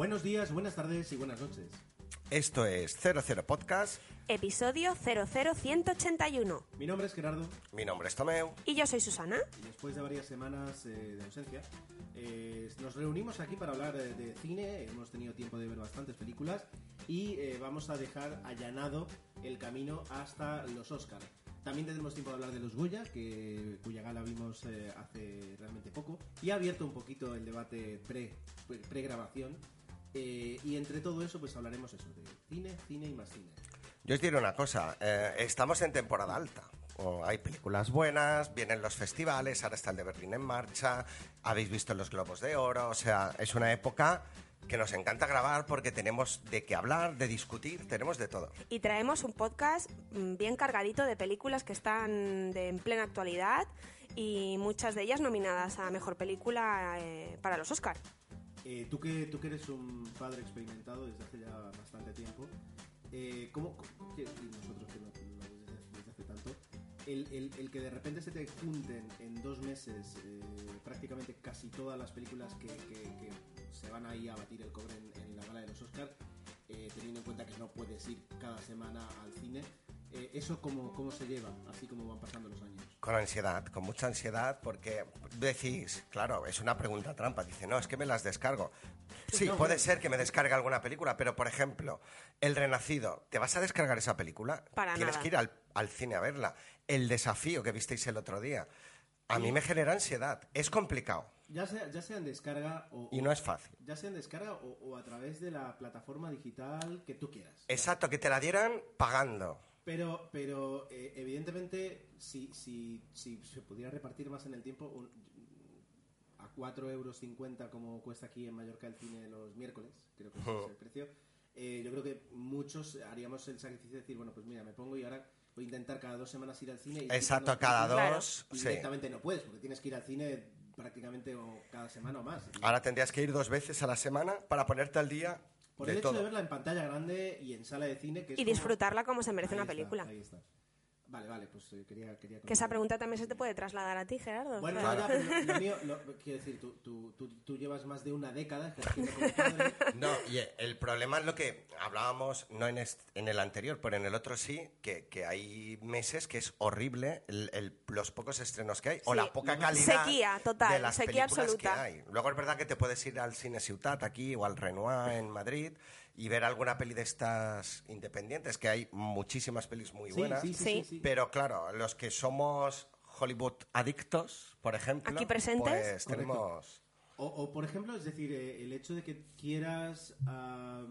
Buenos días, buenas tardes y buenas noches. Esto es 00 Podcast. Episodio 00181. Mi nombre es Gerardo Mi nombre es Tomeu. Y yo soy Susana. y después de varias semanas eh, de ausencia eh, nos reunimos aquí para hablar eh, de cine. Hemos tenido tiempo de ver bastantes películas y eh, vamos a dejar allanado el camino hasta los Oscars. También tendremos tiempo de hablar de los Goya, que, cuya gala vimos eh, hace realmente poco, y ha abierto un poquito el debate pre- pre- pre-grabación. Eh, y entre todo eso, pues hablaremos eso, de cine, cine y más cine. Yo os diré una cosa, eh, estamos en temporada alta. Oh, hay películas buenas, vienen los festivales, ahora está el de Berlín en marcha, habéis visto los Globos de Oro, o sea, es una época que nos encanta grabar porque tenemos de qué hablar, de discutir, tenemos de todo. Y traemos un podcast mm, bien cargadito de películas que están de, en plena actualidad y muchas de ellas nominadas a Mejor Película eh, para los Oscar. Eh, tú, que, tú que eres un padre experimentado desde hace ya bastante tiempo, eh, ¿cómo, que- y nosotros que no, desde, hace tanto, el, el- que de repente se te junten en dos meses eh, prácticamente casi todas las películas que, se van ahí a batir el cobre en, la gala de los Oscars, teniendo en cuenta que no puedes ir cada semana al cine, ¿eso cómo, cómo se lleva, así como van pasando los años? Con ansiedad, con mucha ansiedad, porque decís, claro, es una pregunta trampa. Dice, no, es que me las descargo. Sí, No, puede ser que me descargue alguna película, pero por ejemplo, El Renacido, ¿te vas a descargar esa película? Para Tienes nada. que ir al, al cine a verla. El desafío que visteis el otro día. A mí me genera ansiedad. Es complicado Ya sea, ya sea en descarga o, y no es fácil. ya sea en descarga o, o a través de la plataforma digital que tú quieras. Exacto, que te la dieran pagando. Pero, pero eh, evidentemente, si, si, si se pudiera repartir más en el tiempo, un- a 4,50 euros como cuesta aquí en Mallorca el cine los miércoles, creo que ese es el precio, eh, yo creo que muchos haríamos el sacrificio de decir, bueno, pues mira, me pongo y ahora voy a intentar cada dos semanas ir al cine. Y Exacto, cada dos, y sí. directamente no puedes, porque tienes que ir al cine prácticamente o cada semana o más. Ahora tendrías que ir dos veces a la semana para ponerte al día Por de el hecho todo. de verla en pantalla grande y en sala de cine, que es Y como- disfrutarla como se merece Ahí una está, película. ahí está. Vale, vale, pues eh, quería, quería Que esa pregunta también se te puede trasladar a ti, Gerardo. Bueno, Claro. no, ya, pero lo, lo mío, lo- quiero decir, tú, tú, tú, tú llevas más de una década ejerciendo como padre. No, y el problema es lo que hablábamos, no en, est- en el anterior, pero en el otro sí, que, que hay meses que es horrible el- el- los pocos estrenos que hay, o la poca calidad Sequía, total, de las sequía películas absoluta. que hay. Luego es verdad que te puedes ir al Cine Ciutat aquí o al Renoir en Madrid y ver alguna peli de estas independientes, que hay muchísimas pelis muy Sí, buenas. sí, sí, Sí. sí, sí. Pero claro, los que somos Hollywood adictos, por ejemplo, Aquí presentes. pues tenemos... O, o, por ejemplo, es decir, eh, el hecho de que quieras a-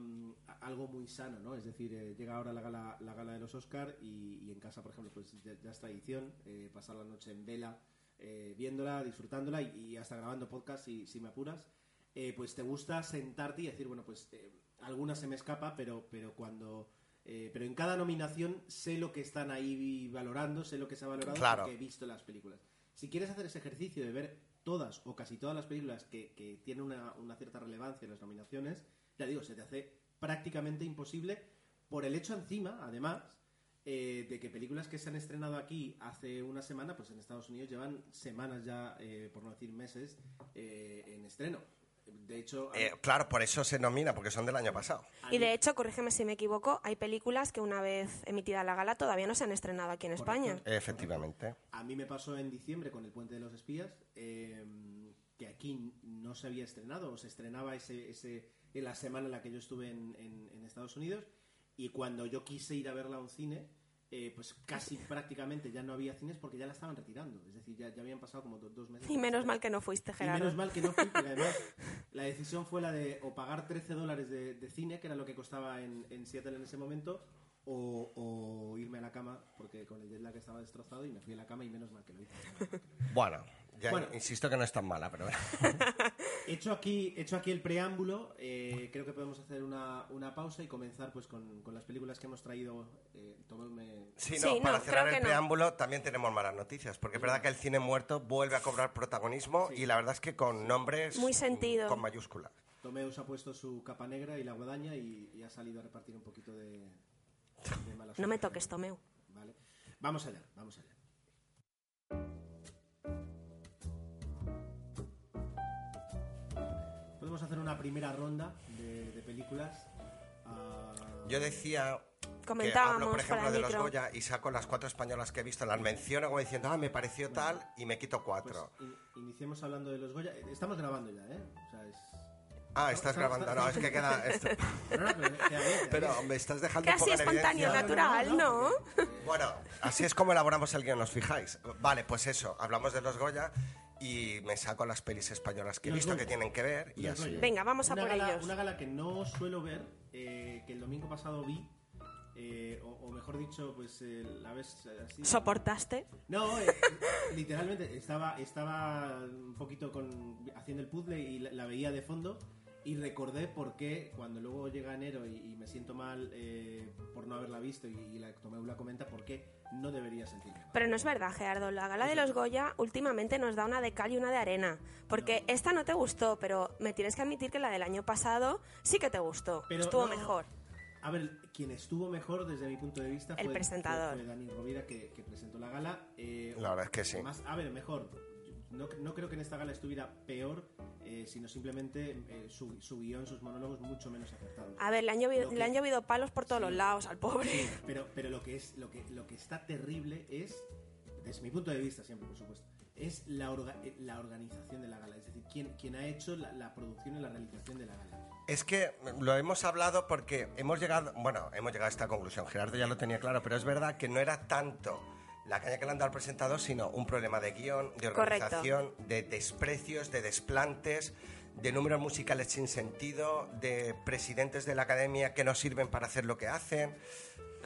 algo muy sano, ¿no? Es decir, eh, llega ahora la gala, la gala de los Oscar y, y en casa, por ejemplo, pues ya, ya es tradición eh, pasar la noche en vela, eh, viéndola, disfrutándola y, y hasta grabando podcast si, si me apuras. Eh, pues te gusta sentarte y decir, bueno, pues eh, alguna se me escapa, pero, pero cuando... eh, pero en cada nominación sé lo que están ahí valorando, sé lo que se ha valorado Claro. porque he visto las películas. Si quieres hacer ese ejercicio de ver todas o casi todas las películas que, que tienen una, una cierta relevancia en las nominaciones, ya digo, se te hace prácticamente imposible por el hecho encima, además, eh, de que películas que se han estrenado aquí hace una semana, pues en Estados Unidos llevan semanas ya, eh, por no decir meses, eh, en estreno. De hecho, Eh, claro, por eso se nomina, porque son del año pasado. Y de hecho, corrígeme si me equivoco, hay películas que una vez emitida la gala todavía no se han estrenado aquí en España. Efectivamente. A mí me pasó en diciembre con El Puente de los Espías, eh, que aquí no se había estrenado, o se estrenaba ese, ese, en la semana en la que yo estuve en, en- en Estados Unidos, y cuando yo quise ir a verla a un cine, eh, pues casi prácticamente ya no había cines porque ya la estaban retirando. Es decir, ya, ya habían pasado como do- dos meses. Y menos mal que no fuiste, Y Gerardo. menos mal que no fui, porque además la decisión fue la de o pagar 13 dólares de, de cine, que era lo que costaba en, en Seattle en ese momento, o, o irme a la cama, porque con el jet lag estaba destrozado y me fui a la cama y menos mal que lo hice. menos mal que lo hice. Bueno, ya Bueno. insisto que no es tan mala, pero Hecho aquí, hecho aquí el preámbulo, eh, creo que podemos hacer una, una pausa y comenzar pues con, con las películas que hemos traído. Eh, tomadme- sí, Sí, no, no, para cerrar el no. preámbulo también tenemos malas noticias, porque es verdad que el cine muerto vuelve a cobrar protagonismo y la verdad es que con nombres Muy sentido. con mayúsculas. Tomeu se ha puesto su capa negra y la guadaña y, y ha salido a repartir un poquito de, de mala No me toques, Tomeu. Vale. Vamos allá, vamos allá. Hacer una primera ronda de, de películas. Ah, Yo decía que Comentábamos hablo, por ejemplo, de los. Goya y saco las cuatro españolas que he visto, las menciono como diciendo, ah, me pareció tal, y me quito pues, cuatro. in- iniciemos hablando de los Goya. Eh, Estamos grabando ya, ¿eh? O sea, es... Ah, estás Estamos- grabando, no, es que queda esto. No, no, pero queda bien, queda Pero me estás dejando Que un poco así en espontáneo, natural, ¿no? Bueno, así es como elaboramos el guion, ¿os fijáis? Vale, pues eso, hablamos de los Goya y me saco las pelis españolas que he visto que tienen que ver y así. Venga, vamos a una por gala, ellos. Una gala que no suelo ver, eh, que el domingo pasado vi, eh, o, o mejor dicho, pues eh, la vez eh, así... ¿Soportaste? No, eh, literalmente estaba, estaba un poquito con, haciendo el puzzle y la, la veía de fondo y recordé por qué cuando luego llega enero y, y me siento mal eh, por no haberla visto y, y la Tomeu la comenta, por qué no debería sentirme mal. Pero no es verdad, Gerardo. La gala de los Goya últimamente nos da una de cal y una de arena. Porque esta no te gustó, pero me tienes que admitir que la del año pasado sí que te gustó. Pero Estuvo no, mejor. A ver, quien estuvo mejor desde mi punto de vista El fue, presentador. fue- fue Dani Rovira que, que presentó la gala. eh, La verdad es que sí. Más, a ver, mejor. No, no creo que en esta gala estuviera peor, eh, sino simplemente eh, su, su guion, sus monólogos mucho menos acertados. A ver, le han llovido, Lo que- le han llovido palos por todos Sí. los lados al pobre. Pero, pero lo que es lo que lo que está terrible es, desde mi punto de vista siempre, por supuesto, es la, orga- eh, la organización de la gala. Es decir, quién, quién ha hecho la, la producción y la realización de la gala. Es que lo hemos hablado porque hemos llegado, bueno, hemos llegado a esta conclusión. Gerardo ya lo tenía claro, pero es verdad que no era tanto la caña que le han dado al presentador, sino un problema de guion, de Correcto. organización, de desprecios, de desplantes, de números musicales sin sentido, de presidentes de la academia que no sirven para hacer lo que hacen.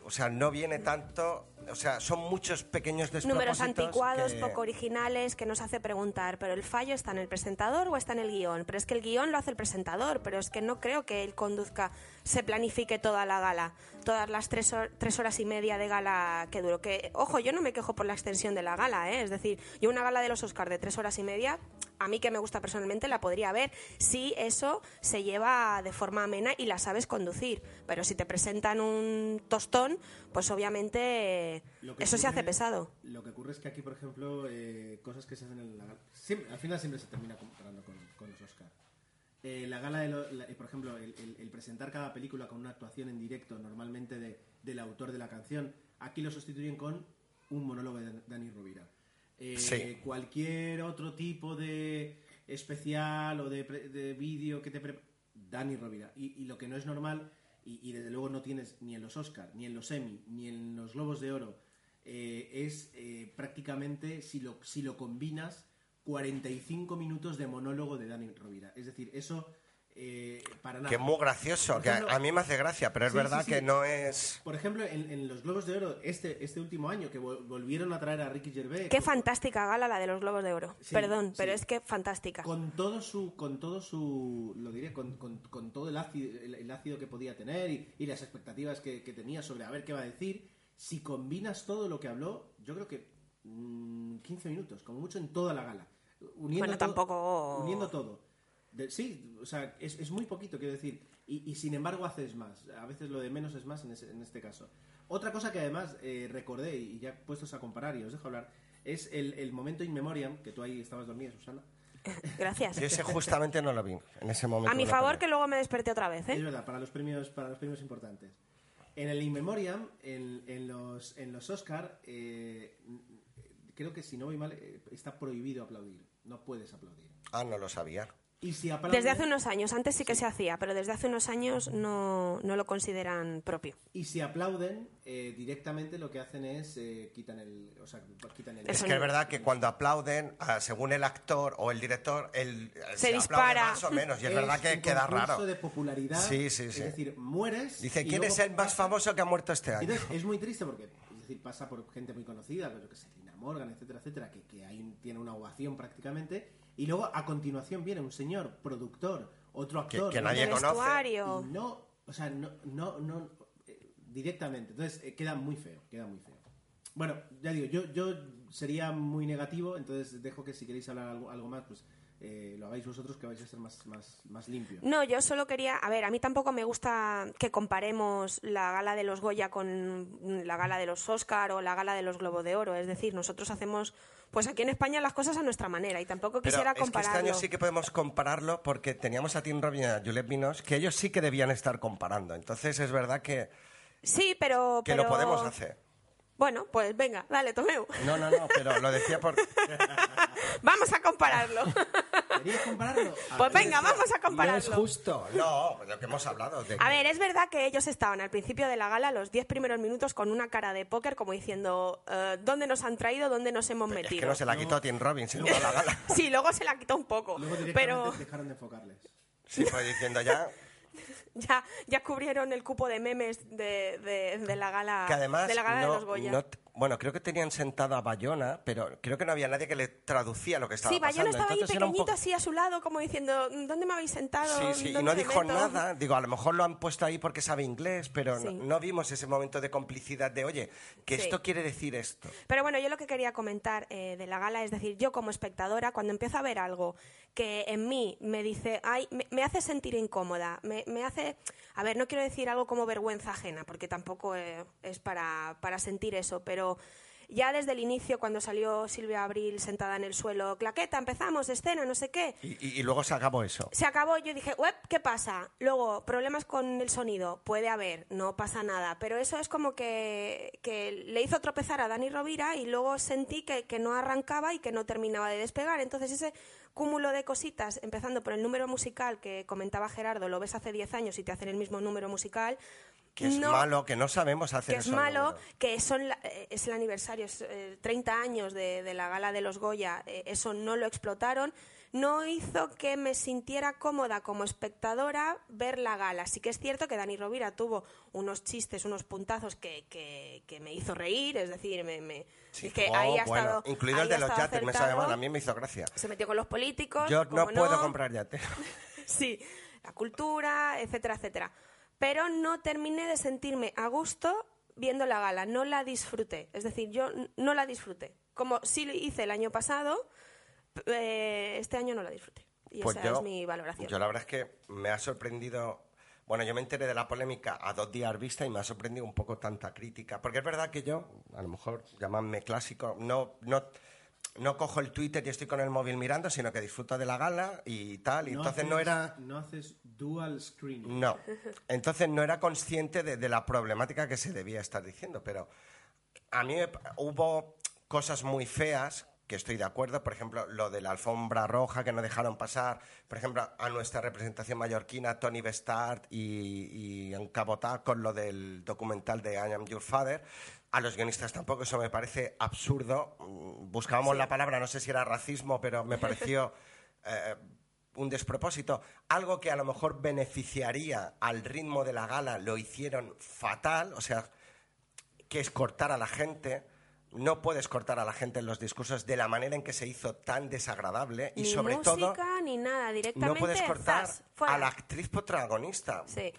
O sea, no viene tanto, o sea, son muchos pequeños despropósitos. Números anticuados, que- poco originales, que nos hace preguntar, ¿pero el fallo está en el presentador o está en el guion? Pero es que el guion lo hace el presentador, pero es que no creo que él conduzca, se planifique toda la gala, todas las tres, hor- tres horas y media de gala que duró. Que, ojo, yo no me quejo por la extensión de la gala, ¿eh? es decir, yo una gala de los Oscars de tres horas y media, a mí que me gusta personalmente, la podría ver si eso se lleva de forma amena y la sabes conducir. Pero si te presentan un tostón, pues obviamente eso se hace pesado. Lo que ocurre es que aquí, por ejemplo, eh, cosas que se hacen en la gala. siempre- al final siempre se termina comparando con, con los Oscar. Eh, la gala, de lo- la- eh, por ejemplo, el, el- el presentar cada película con una actuación en directo, normalmente de- del autor de la canción, aquí lo sustituyen con un monólogo de Dani Rovira. Eh. Cualquier otro tipo de especial o de, de vídeo que te Dani Rovira. Y, lo que no es normal, y, y desde luego no tienes ni en los Oscar, ni en los Emmy, ni en los Globos de Oro, eh, es eh, prácticamente, si lo, si lo combinas, 45 minutos de monólogo de Dani Rovira. Es decir, eso eh, para nada. Que es muy gracioso, que a, mí me hace gracia, pero es Sí, verdad sí, sí. que no es... Por ejemplo, en, en los Globos de Oro, este, este último año, que vol- volvieron a traer a Ricky Gervais. Qué fantástica gala la de los Globos de Oro. Sí, Perdón, sí. pero es que fantástica. con todo su con todo su lo diré con, con- con todo el ácido, el, el ácido que podía tener y, y las expectativas que, que tenía sobre a ver qué va a decir si combinas todo lo que habló yo creo que mm, 15 minutos como mucho en toda la gala uniendo Bueno, todo- tampoco- uniendo todo De- sí o sea es, es muy poquito quiero decir y, y sin embargo haces más a veces lo de menos es más en, ese- en este caso otra cosa que además eh, recordé y ya puestos a comparar y os dejo hablar es el, el momento in memoriam que tú ahí estabas dormida Susana Gracias. Yo ese justamente no lo vi en ese momento. A mi favor, que luego me desperté otra vez, Es ¿eh? verdad, para los premios, para los premios importantes. En el In Memoriam, en, en los, en los Oscar, eh, creo que si no voy mal, eh, está prohibido aplaudir. No puedes aplaudir. Ah, no lo sabía. Y si Desde hace unos años, antes sí que se hacía, pero desde hace unos años no, no lo consideran propio. y si aplauden, eh, directamente lo que hacen es eh, quitan el, o sea, quitan el. Es que es verdad que cuando aplauden, ah, según el actor o el director, el, eh, Se aplaude dispara. más o menos. Y es, verdad que un queda raro. de popularidad. Sí, sí, sí. Es decir, mueres. Dice, ¿quién luego es el más famoso que ha muerto este año? Entonces, es muy triste porque es decir, pasa por gente muy conocida, pues, yo que sé, Lina Morgan, etcétera, etcétera, que, que ahí tiene una ovación prácticamente. Y luego a continuación viene un señor productor, otro Que- actor. que ¿no? nadie conoce. Y no, o sea, no, no, no, eh, directamente. Entonces eh, queda muy feo, queda muy feo. Bueno, ya digo, yo, yo sería muy negativo, entonces dejo que si queréis hablar algo, algo más, pues eh, lo hagáis vosotros que vais a ser más, más, más limpios. No, yo solo quería, a ver, a mí tampoco me gusta que comparemos la gala de los Goya con la gala de los Oscar o la gala de los Globo de Oro. Es decir, nosotros hacemos, pues aquí en España las cosas a nuestra manera y tampoco Pero quisiera es que compararlo. este año sí que podemos compararlo porque teníamos a Tim Robin y a Juliette Vinos que ellos sí que debían estar comparando. Entonces es verdad que, Sí, pero, que pero- lo podemos hacer. Bueno, pues venga, dale, Tomeu. No, no, no, pero lo decía por... Vamos a compararlo. ¿Queréis compararlo? A pues venga, vamos a No es compararlo. justo. No, lo que hemos hablado. De A ver, es verdad que ellos estaban al principio de la gala, los 10 primeros minutos, con una cara de póker, como diciendo, eh, ¿dónde nos han traído? ¿Dónde nos hemos Es metido? que no se la quitó Tim Robbins en la gala. Sí, luego se la quitó un poco. Luego Pero dejaron de enfocarles. Sí, fue diciendo ya ya, ya cubrieron el cupo de memes de, de- de la gala, que además de, la gala no, de los Goya. no t- bueno, creo que tenían sentada a Bayona, pero creo que no había nadie que le traducía lo que estaba sí, Bayona pasando. estaba ahí Entonces era un pequeñito así a su lado, como diciendo, ¿dónde me habéis sentado? Sí, sí, y ¿Dónde no dijo meto?". nada. Digo, a lo mejor lo han puesto ahí porque sabe inglés, pero no, Sí. no vimos ese momento de complicidad de, oye, que Sí. esto quiere decir esto. Pero bueno, yo lo que quería comentar eh, de la gala es decir, yo como espectadora, cuando empiezo a ver algo que en mí me dice, ay, me, me hace sentir incómoda, me, me hace, a ver, no quiero decir algo como vergüenza ajena, porque tampoco eh, es para, para sentir eso, pero ya desde el inicio, cuando salió Silvia Abril sentada en el suelo, claqueta, empezamos, escena, no sé qué, Y, y- y luego se acabó eso. se acabó, yo dije, web, ¿qué pasa? Luego, problemas con el sonido, puede haber, no pasa nada, pero eso es como que, que le hizo tropezar a Dani Rovira y luego sentí que, que no arrancaba y que no terminaba de despegar. Entonces ese cúmulo de cositas, empezando por el número musical que comentaba Gerardo, lo ves hace 10 años y te hacen el mismo número musical. Que es no- malo, que no sabemos hacer que es esos malo, que son la- eh, es el aniversario, es eh, 30 años de, de la gala de los Goya, eh, eso no lo explotaron, no hizo que me sintiera cómoda como espectadora ver la gala. Sí que es cierto que Dani Rovira tuvo unos chistes, unos puntazos que, que, que me hizo reír, es decir, me, me- Sí, es que oh, ahí ha bueno, estado... incluido el de los yates, me mal, a mí me hizo gracia. Se metió con los políticos. Yo no puedo comprar yate. Sí, la cultura, etcétera, etcétera. Pero no terminé de sentirme a gusto viendo la gala, no la disfruté. Es decir, yo no la disfruté. Como sí lo hice el año pasado, eh, este año no la disfruté. Y Pues esa yo, es mi valoración. yo la verdad es que me ha sorprendido. Bueno, yo me enteré de la polémica a dos días vista y me ha sorprendido un poco tanta crítica. Porque es verdad que yo, a lo mejor llamadme clásico, no, no, no cojo el Twitter y estoy con el móvil mirando, sino que disfruto de la gala y tal. Y entonces no haces- era. No haces dual screen. No. Entonces no era consciente de, de la problemática que se debía estar diciendo, pero a mí hubo cosas muy feas que estoy de acuerdo, por ejemplo, lo de la alfombra roja que no dejaron pasar, por ejemplo, a nuestra representación mallorquina, Tony Bestart y, y en Cabotá con lo del documental de I Am Your Father. A los guionistas tampoco, eso me parece absurdo. Mm, Buscábamos la palabra, no sé si era racismo, pero me pareció eh, un despropósito. Algo que a lo mejor beneficiaría al ritmo de la gala, lo hicieron fatal, o sea, que es cortar a la gente. No puedes cortar a la gente en los discursos de la manera en que se hizo tan desagradable y sobre música todo ni nada, directamente no puedes cortar zas, a la actriz protagonista. Sí.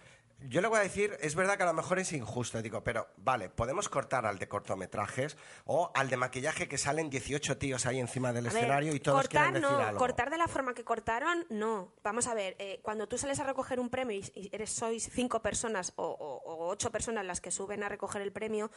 Yo le voy a decir, es verdad que a lo mejor es injusto, digo, pero vale, podemos cortar al de cortometrajes o al de maquillaje que salen 18 tíos ahí encima del A ver, escenario y todos cortar quieren decir no, algo. cortar de la forma que cortaron, no. Vamos a ver, eh, cuando tú sales a recoger un premio y, y eres sois cinco personas o, o- o ocho personas las que suben a recoger el premio,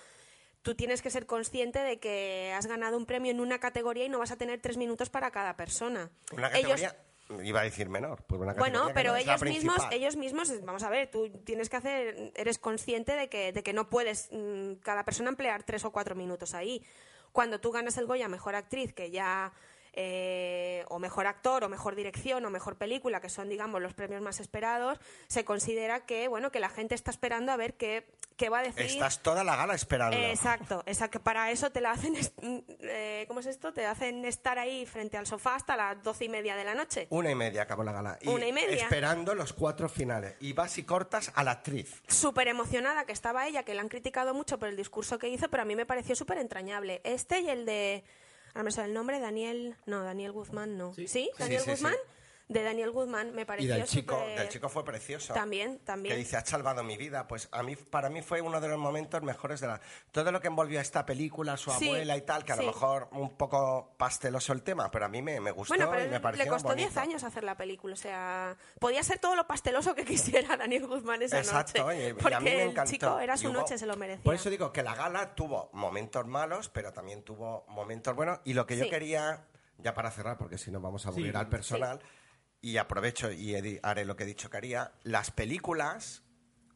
tú tienes que ser consciente de que has ganado un premio en una categoría y no vas a tener tres minutos para cada persona. Una Ellos- categoría, iba a decir menor, pues una bueno, pero no ellos mismos, ellos mismos, vamos a ver, tú tienes que hacer, eres consciente de que, de que no puedes mm, cada persona emplear tres o cuatro minutos ahí. Cuando tú ganas el Goya mejor actriz, que ya eh, o mejor actor, o mejor dirección, o mejor película, que son, digamos, los premios más esperados, se considera que, bueno, que la gente está esperando a ver qué, qué va a decir. Estás toda la gala esperando. Exacto, exacto. Para eso te la hacen, eh, ¿cómo es esto? Te hacen estar ahí frente al sofá hasta las doce y media de la noche. Una y media acabó la gala. Una y media. Esperando los cuatro finales. Y vas y cortas a la actriz. súper emocionada que estaba ella, que la han criticado mucho por el discurso que hizo, pero a mí me pareció súper entrañable. Este y el de, ahora me sale el nombre, Daniel, no, Daniel Guzmán, no. ¿Sí? Sí. ¿Daniel Guzmán? De Daniel Goodman me Y pareció del chico, súper- del chico fue precioso. También, Que también. dice, has salvado mi vida. Pues a mí, para mí fue uno de los momentos mejores de la... Todo lo que envolvió a esta película, su Sí, abuela y tal, que a sí. lo mejor un poco pasteloso el tema, pero a mí me, me gustó Bueno, pero y me le- pareció le costó bonito. 10 años hacer la película, o sea, podía ser todo lo pasteloso que quisiera Daniel Guzmán esa Exacto, noche. y- y, porque a mí me el encantó. chico era Y su hubo- noche, se lo merecía. Por eso digo que la gala tuvo momentos malos, pero también tuvo momentos buenos. Y lo que yo Sí. quería, ya para cerrar, porque si no vamos a aburrir Sí. al personal, y aprovecho y haré lo que he dicho que haría, las películas...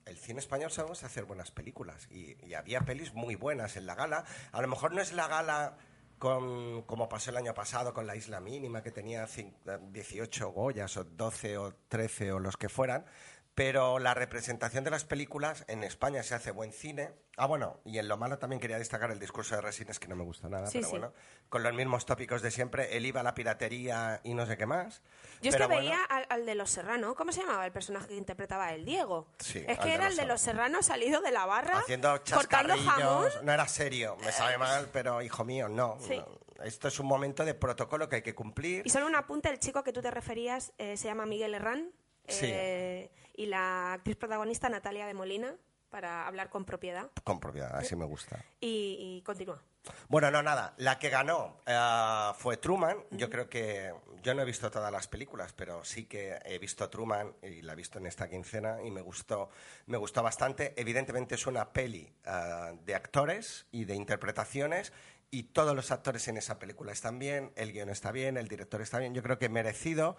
El cine español sabemos hacer buenas películas y, había pelis muy buenas en la gala. A lo mejor no es la gala con, como pasó el año pasado con la Isla Mínima, que tenía cin- 18 Goyas o 12 o 13 o los que fueran, pero la representación de las películas en España se hace buen cine. Ah, bueno, y en lo malo también quería destacar el discurso de Resines, que no me gusta nada, Sí, pero sí. bueno, con los mismos tópicos de siempre, el IVA, la piratería y no sé qué más. Yo es que bueno, veía al, al de Los Serrano, ¿cómo se llamaba el personaje que interpretaba a él? Diego. Sí, es que era el de Los Serrano salido de la barra, haciendo cortando jamón. no era serio, me sabe mal, pero hijo mío, no. Sí. no. Esto es un momento de protocolo que hay que cumplir. Y solo un apunte, el chico que tú te referías eh, se llama Miguel Herrán Sí. eh, y la actriz protagonista Natalia de Molina, para hablar con propiedad. Con propiedad, así me gusta. Y, y continúa. Bueno, no, nada. La que ganó eh, fue Truman. Yo creo que. Yo no he visto todas las películas, pero sí que he visto Truman y la he visto en esta quincena y me gustó, me gustó bastante. Evidentemente es una peli eh, de actores y de interpretaciones y todos los actores en esa película están bien, el guion está bien, el director está bien. Yo creo que merecido.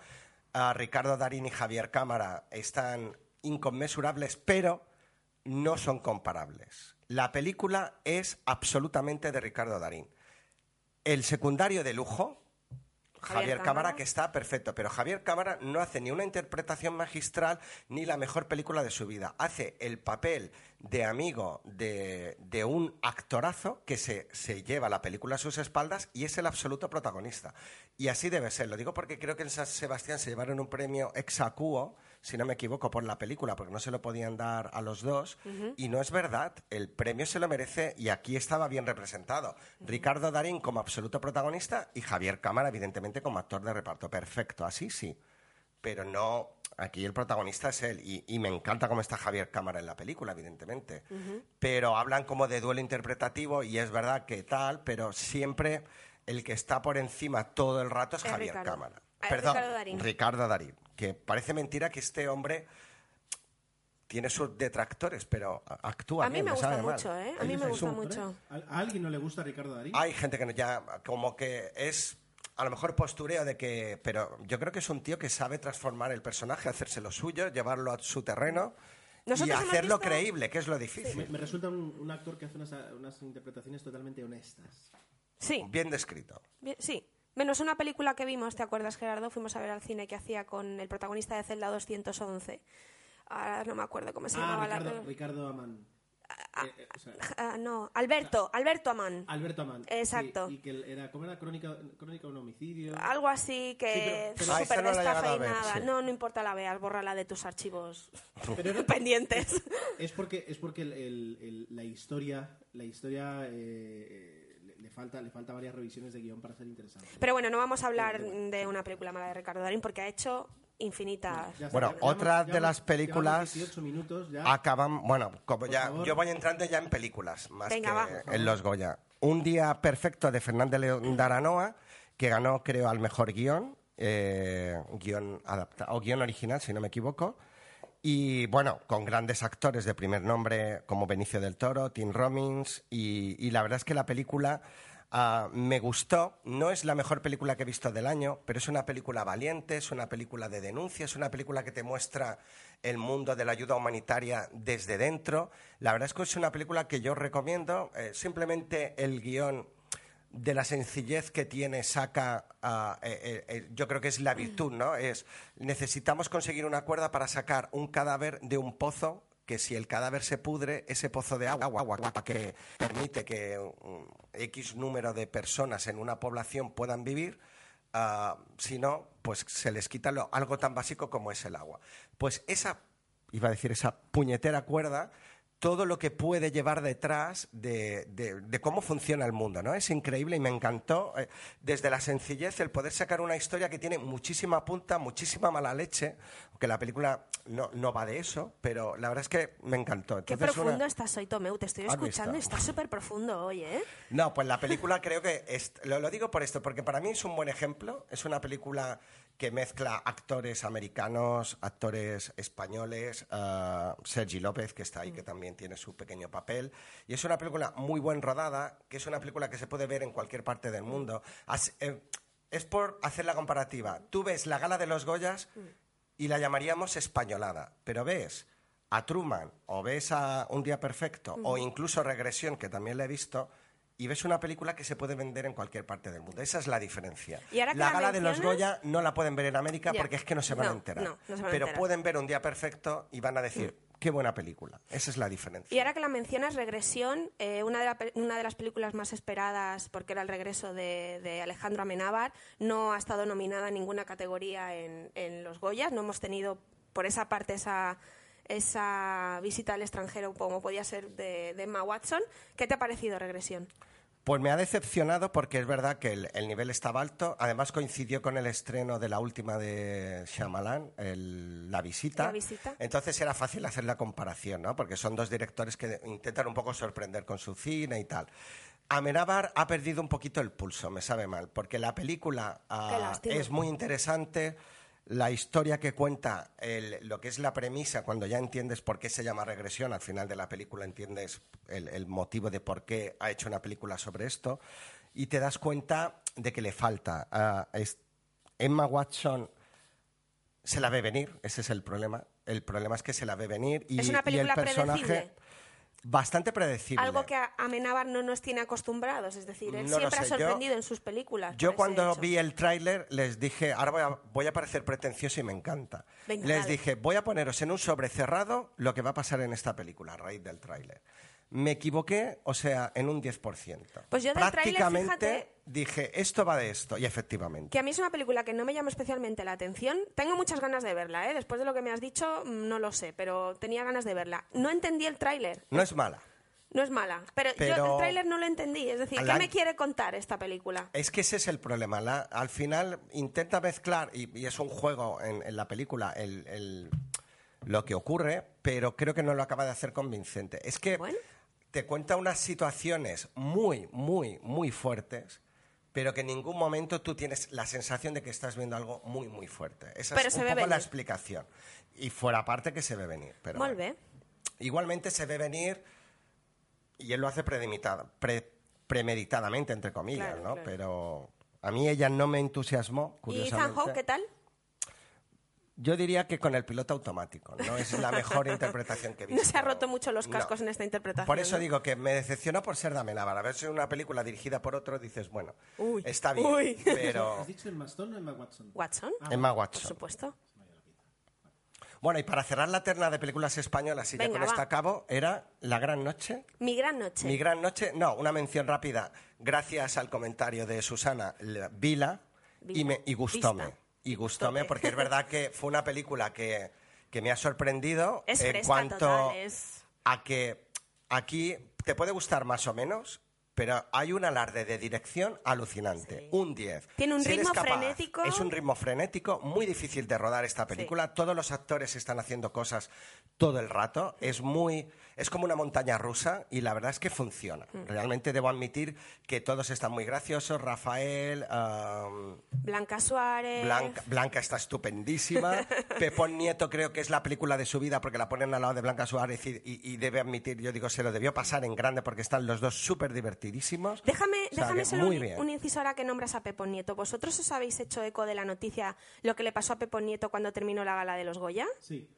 A Ricardo Darín y Javier Cámara están inconmensurables, pero no son comparables. La película es absolutamente de Ricardo Darín. El secundario de lujo, Javier, Cámara, que está perfecto, pero Javier Cámara no hace ni una interpretación magistral ni la mejor película de su vida. Hace el papel de amigo de, de un actorazo que se, se lleva la película a sus espaldas y es el absoluto protagonista. Y así debe ser. Lo digo porque creo que en San Sebastián se llevaron un premio ex aequo, si no me equivoco, por la película, porque no se lo podían dar a los dos. Y no es verdad. El premio se lo merece y aquí estaba bien representado. Ricardo Darín como absoluto protagonista y Javier Cámara, evidentemente, como actor de reparto. Perfecto, así sí. Pero no, aquí el protagonista es él. Y, y me encanta cómo está Javier Cámara en la película, evidentemente. Pero hablan como de duelo interpretativo y es verdad que tal, pero siempre el que está por encima todo el rato es Es Javier Ricardo. Cámara. Ah, Perdón, Ricardo Darín. Ricardo Darín. Que parece mentira que este hombre tiene sus detractores, pero actúa A mí bien, me gusta mal. mucho, ¿eh? A mí ¿Es me gusta un- mucho. ¿A alguien no le gusta Ricardo Darín? Hay gente que no- ya como que es a lo mejor postureo de que, pero yo creo que es un tío que sabe transformar el personaje, hacerse lo suyo, llevarlo a su terreno y Nosotros hacerlo visto- creíble, que es lo Me, difícil. me resulta un, un actor que hace unas, unas interpretaciones totalmente honestas. Sí, Bien descrito. bien- sí. Menos una película que vimos, ¿te acuerdas, Gerardo? Fuimos a ver al cine que hacía con el protagonista de Zelda 211. Ahora no me acuerdo cómo se Ah, llamaba la... Ricardo, Ricardo Amán. Eh, eh, o sea, Ah, no, Alberto, Alberto Amán. Alberto Amán. Exacto. Sí, y que era, ¿cómo era? Crónica, crónica de un homicidio. Algo así que Sí, pero- Ah, no la he llegado a ver, descafeinada. sí. No, no importa la veas, bórrala de tus archivos Pero pendientes. Es porque, es porque el- el- el- la historia, la historia eh, eh, le, falta, le falta varias revisiones de guion para ser interesante. Pero bueno, no vamos a hablar de una película mala de Ricardo Darín porque ha hecho infinitas. Bueno, llevamos- otra de las películas- llevamos 18 minutos ya. Acaban, bueno, como ya, favor. yo voy entrando ya en películas, más Venga, que va. en los Goya. Un día perfecto de Fernández León de Aranoa, que ganó, creo, al mejor guion, eh, guion adapta o guion original, si no me equivoco. Y bueno, con grandes actores de primer nombre como Benicio del Toro, Tim Robbins, y, la verdad es que la película ah, me gustó. No es la mejor película que he visto del año, pero es una película valiente, es una película de denuncia, es una película que te muestra el mundo de la ayuda humanitaria desde dentro. La verdad es que es una película que yo recomiendo. Eh, simplemente el guion de la sencillez que tiene saca, eh, yo creo que es la virtud, ¿no? Es necesitamos conseguir una cuerda para sacar un cadáver de un pozo que si el cadáver se pudre, ese pozo de agua, agua, agua que permite que X número de personas en una población puedan vivir, ah, si no, pues se les quita lo- algo tan básico como es el agua. Pues esa, iba a decir, esa puñetera cuerda todo lo que puede llevar detrás de, de- de cómo funciona el mundo, ¿no? Es increíble y me encantó eh, desde la sencillez el poder sacar una historia que tiene muchísima punta, muchísima mala leche, aunque la película no, no va de eso, pero la verdad es que me encantó. Qué Entonces, una- profundo estás hoy, Tomeu. Te estoy ¿Has escuchando y estás súper profundo hoy, ¿eh? No, pues la película creo que... es- lo, lo digo por esto, porque para mí es un buen ejemplo. Es una película que mezcla actores americanos, actores españoles, ah, Sergi López, que está ahí, que también tiene su pequeño papel. Y es una película muy buen rodada, que es una película que se puede ver en cualquier parte del mundo. As- eh, es por hacer la comparativa. Tú ves la gala de los Goyas y la llamaríamos españolada, pero ves a Truman o ves a Un Día Perfecto o incluso Regresión, que también la he visto, y ves una película que se puede vender en cualquier parte del mundo. Esa es la diferencia. Y ahora la la gala de los Goya no la pueden ver en América porque es que no se van a enterar. no, no se van a pero enterar. Mm. pueden ver Un Día Perfecto y van a decir, qué buena película. Esa es la diferencia. Y ahora que la mencionas, Regresión, eh, una, de la una de las películas más esperadas, porque era el regreso de, de Alejandro Amenábar, no ha estado nominada en ninguna categoría en, en los Goyas. No hemos tenido, por esa parte, esa, esa visita al extranjero como podía ser de, de Emma Watson. ¿Qué te ha parecido Regresión? Pues me ha decepcionado porque es verdad que el, el nivel estaba alto. Además coincidió con el estreno de la última de Shyamalan, el- La Visita. La Visita. Entonces era fácil hacer la comparación, ¿no? Porque son dos directores que intentan un poco sorprender con su cine y tal. Amenábar ha perdido un poquito el pulso, me sabe mal, porque la película lástima. es muy interesante. La historia que cuenta, el- lo que es la premisa, cuando ya entiendes por qué se llama regresión, al final de la película entiendes el, el motivo de por qué ha hecho una película sobre esto, y te das cuenta de que le falta. Ah, Emma Watson se la ve venir, ese es el problema. El problema es que se la ve venir y, ¿Es una y el personaje? Bastante predecible. Algo que Amenábar no nos tiene acostumbrados, es decir, él No siempre ha yo- sorprendido en sus películas. Yo cuando vi el tráiler les dije, ahora voy a, voy a parecer pretencioso y me encanta. Venga, les dale. dije, voy a poneros en un sobre cerrado lo que va a pasar en esta película a raíz del tráiler. Me equivoqué, o sea, en un 10%. Pues yo del Prácticamente fíjate- dije, esto va de esto, y efectivamente. Que a mí es una película que no me llama especialmente la atención. Tengo muchas ganas de verla, ¿eh? Después de lo que me has dicho, mm, no lo sé, pero tenía ganas de verla. No entendí el tráiler. No es mala. No es mala, pero, yo el tráiler no lo entendí. Es decir, ¿qué me quiere contar esta película? Es que ese es el problema. La- al final intenta mezclar, y, y es un juego en, en la película, el, el- lo que ocurre, pero creo que no lo acaba de hacer convincente. Es que Bueno. Te cuenta unas situaciones muy, muy, muy fuertes, pero que en ningún momento tú tienes la sensación de que estás viendo algo muy, muy fuerte. Esa Pero es un poco la venir. explicación. Y fuera parte que se ve venir. Pero Molt bueno. bé. Igualmente se ve venir y él lo hace pre- premeditadamente, entre comillas, Claro, ¿no? claro. Pero a mí ella no me entusiasmó, ¿Y curiosamente. Ethan Hawke qué tal? Yo diría que con el piloto automático, ¿no? Es la mejor interpretación que he No visto. se ha roto mucho los No. cascos en esta interpretación. Por eso ¿no? digo que me decepcionó por ser de Amenábar. A ver si una película dirigida por otro dices, bueno, Uy, está bien, uy. pero... ¿Has dicho Emma Stone o Emma Watson? Watson, Emma por supuesto. Bueno, y para cerrar la terna de películas españolas, y ya con esto va. acabo, era La Gran Noche. Mi gran noche. Mi gran noche, no, una mención rápida, gracias al comentario de Susana la- Vila, y, me, y gustóme. Vista. Y gustóme porque es verdad que fue una película que, que me ha sorprendido Es en cuanto total, es... a que aquí te puede gustar más o menos, pero hay un alarde de dirección alucinante. Sí. Un 10. Tiene un Si ritmo capaz- frenético. Es un ritmo frenético, muy difícil de rodar esta película. Todos los actores están haciendo cosas todo el rato. Es muy. Es como una montaña rusa y la verdad es que funciona. Mm. Realmente debo admitir que todos están muy graciosos. Rafael, Blanca Suárez. Blanca, Blanca está estupendísima. Pepón Nieto creo que es la película de su vida porque la ponen al lado de Blanca Suárez y, y- y debe admitir, yo digo, se lo debió pasar en grande porque están los dos súper divertidísimos. Déjame, O sea, déjame solo muy un, bien. un inciso ahora que nombras a Pepón Nieto. ¿Vosotros os habéis hecho eco de la noticia lo que le pasó a Pepón Nieto cuando terminó la gala de los Goya? Sí.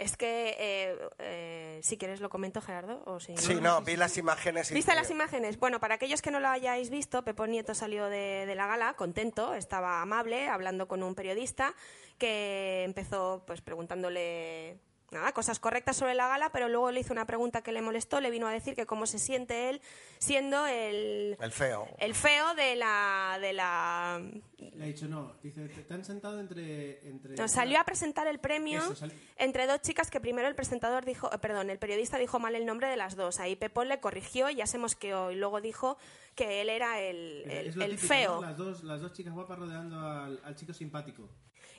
Es que, eh, eh, si quieres lo comento, Gerardo, o si Sí, no, vi las imágenes y... ¿Viste las imágenes? Bueno, para aquellos que no lo hayáis visto, Pepón Nieto salió de, de la gala contento, estaba amable, hablando con un periodista que empezó pues preguntándole nada, cosas correctas sobre la gala, pero luego le hizo una pregunta que le molestó, le vino a decir que cómo se siente él siendo el, El feo. el feo de la... De la Le ha dicho, no, dice, te, han sentado entre... entre no, salió a presentar el premio Eso, sal- entre dos chicas que primero el presentador dijo, eh, perdón, el periodista dijo mal el nombre de las dos. Ahí Pepón le corrigió y ya se mosqueó. Y luego dijo que él era el, el- es lo el típico, feo. ¿no? Las, dos, las dos chicas guapas rodeando al, al chico simpático.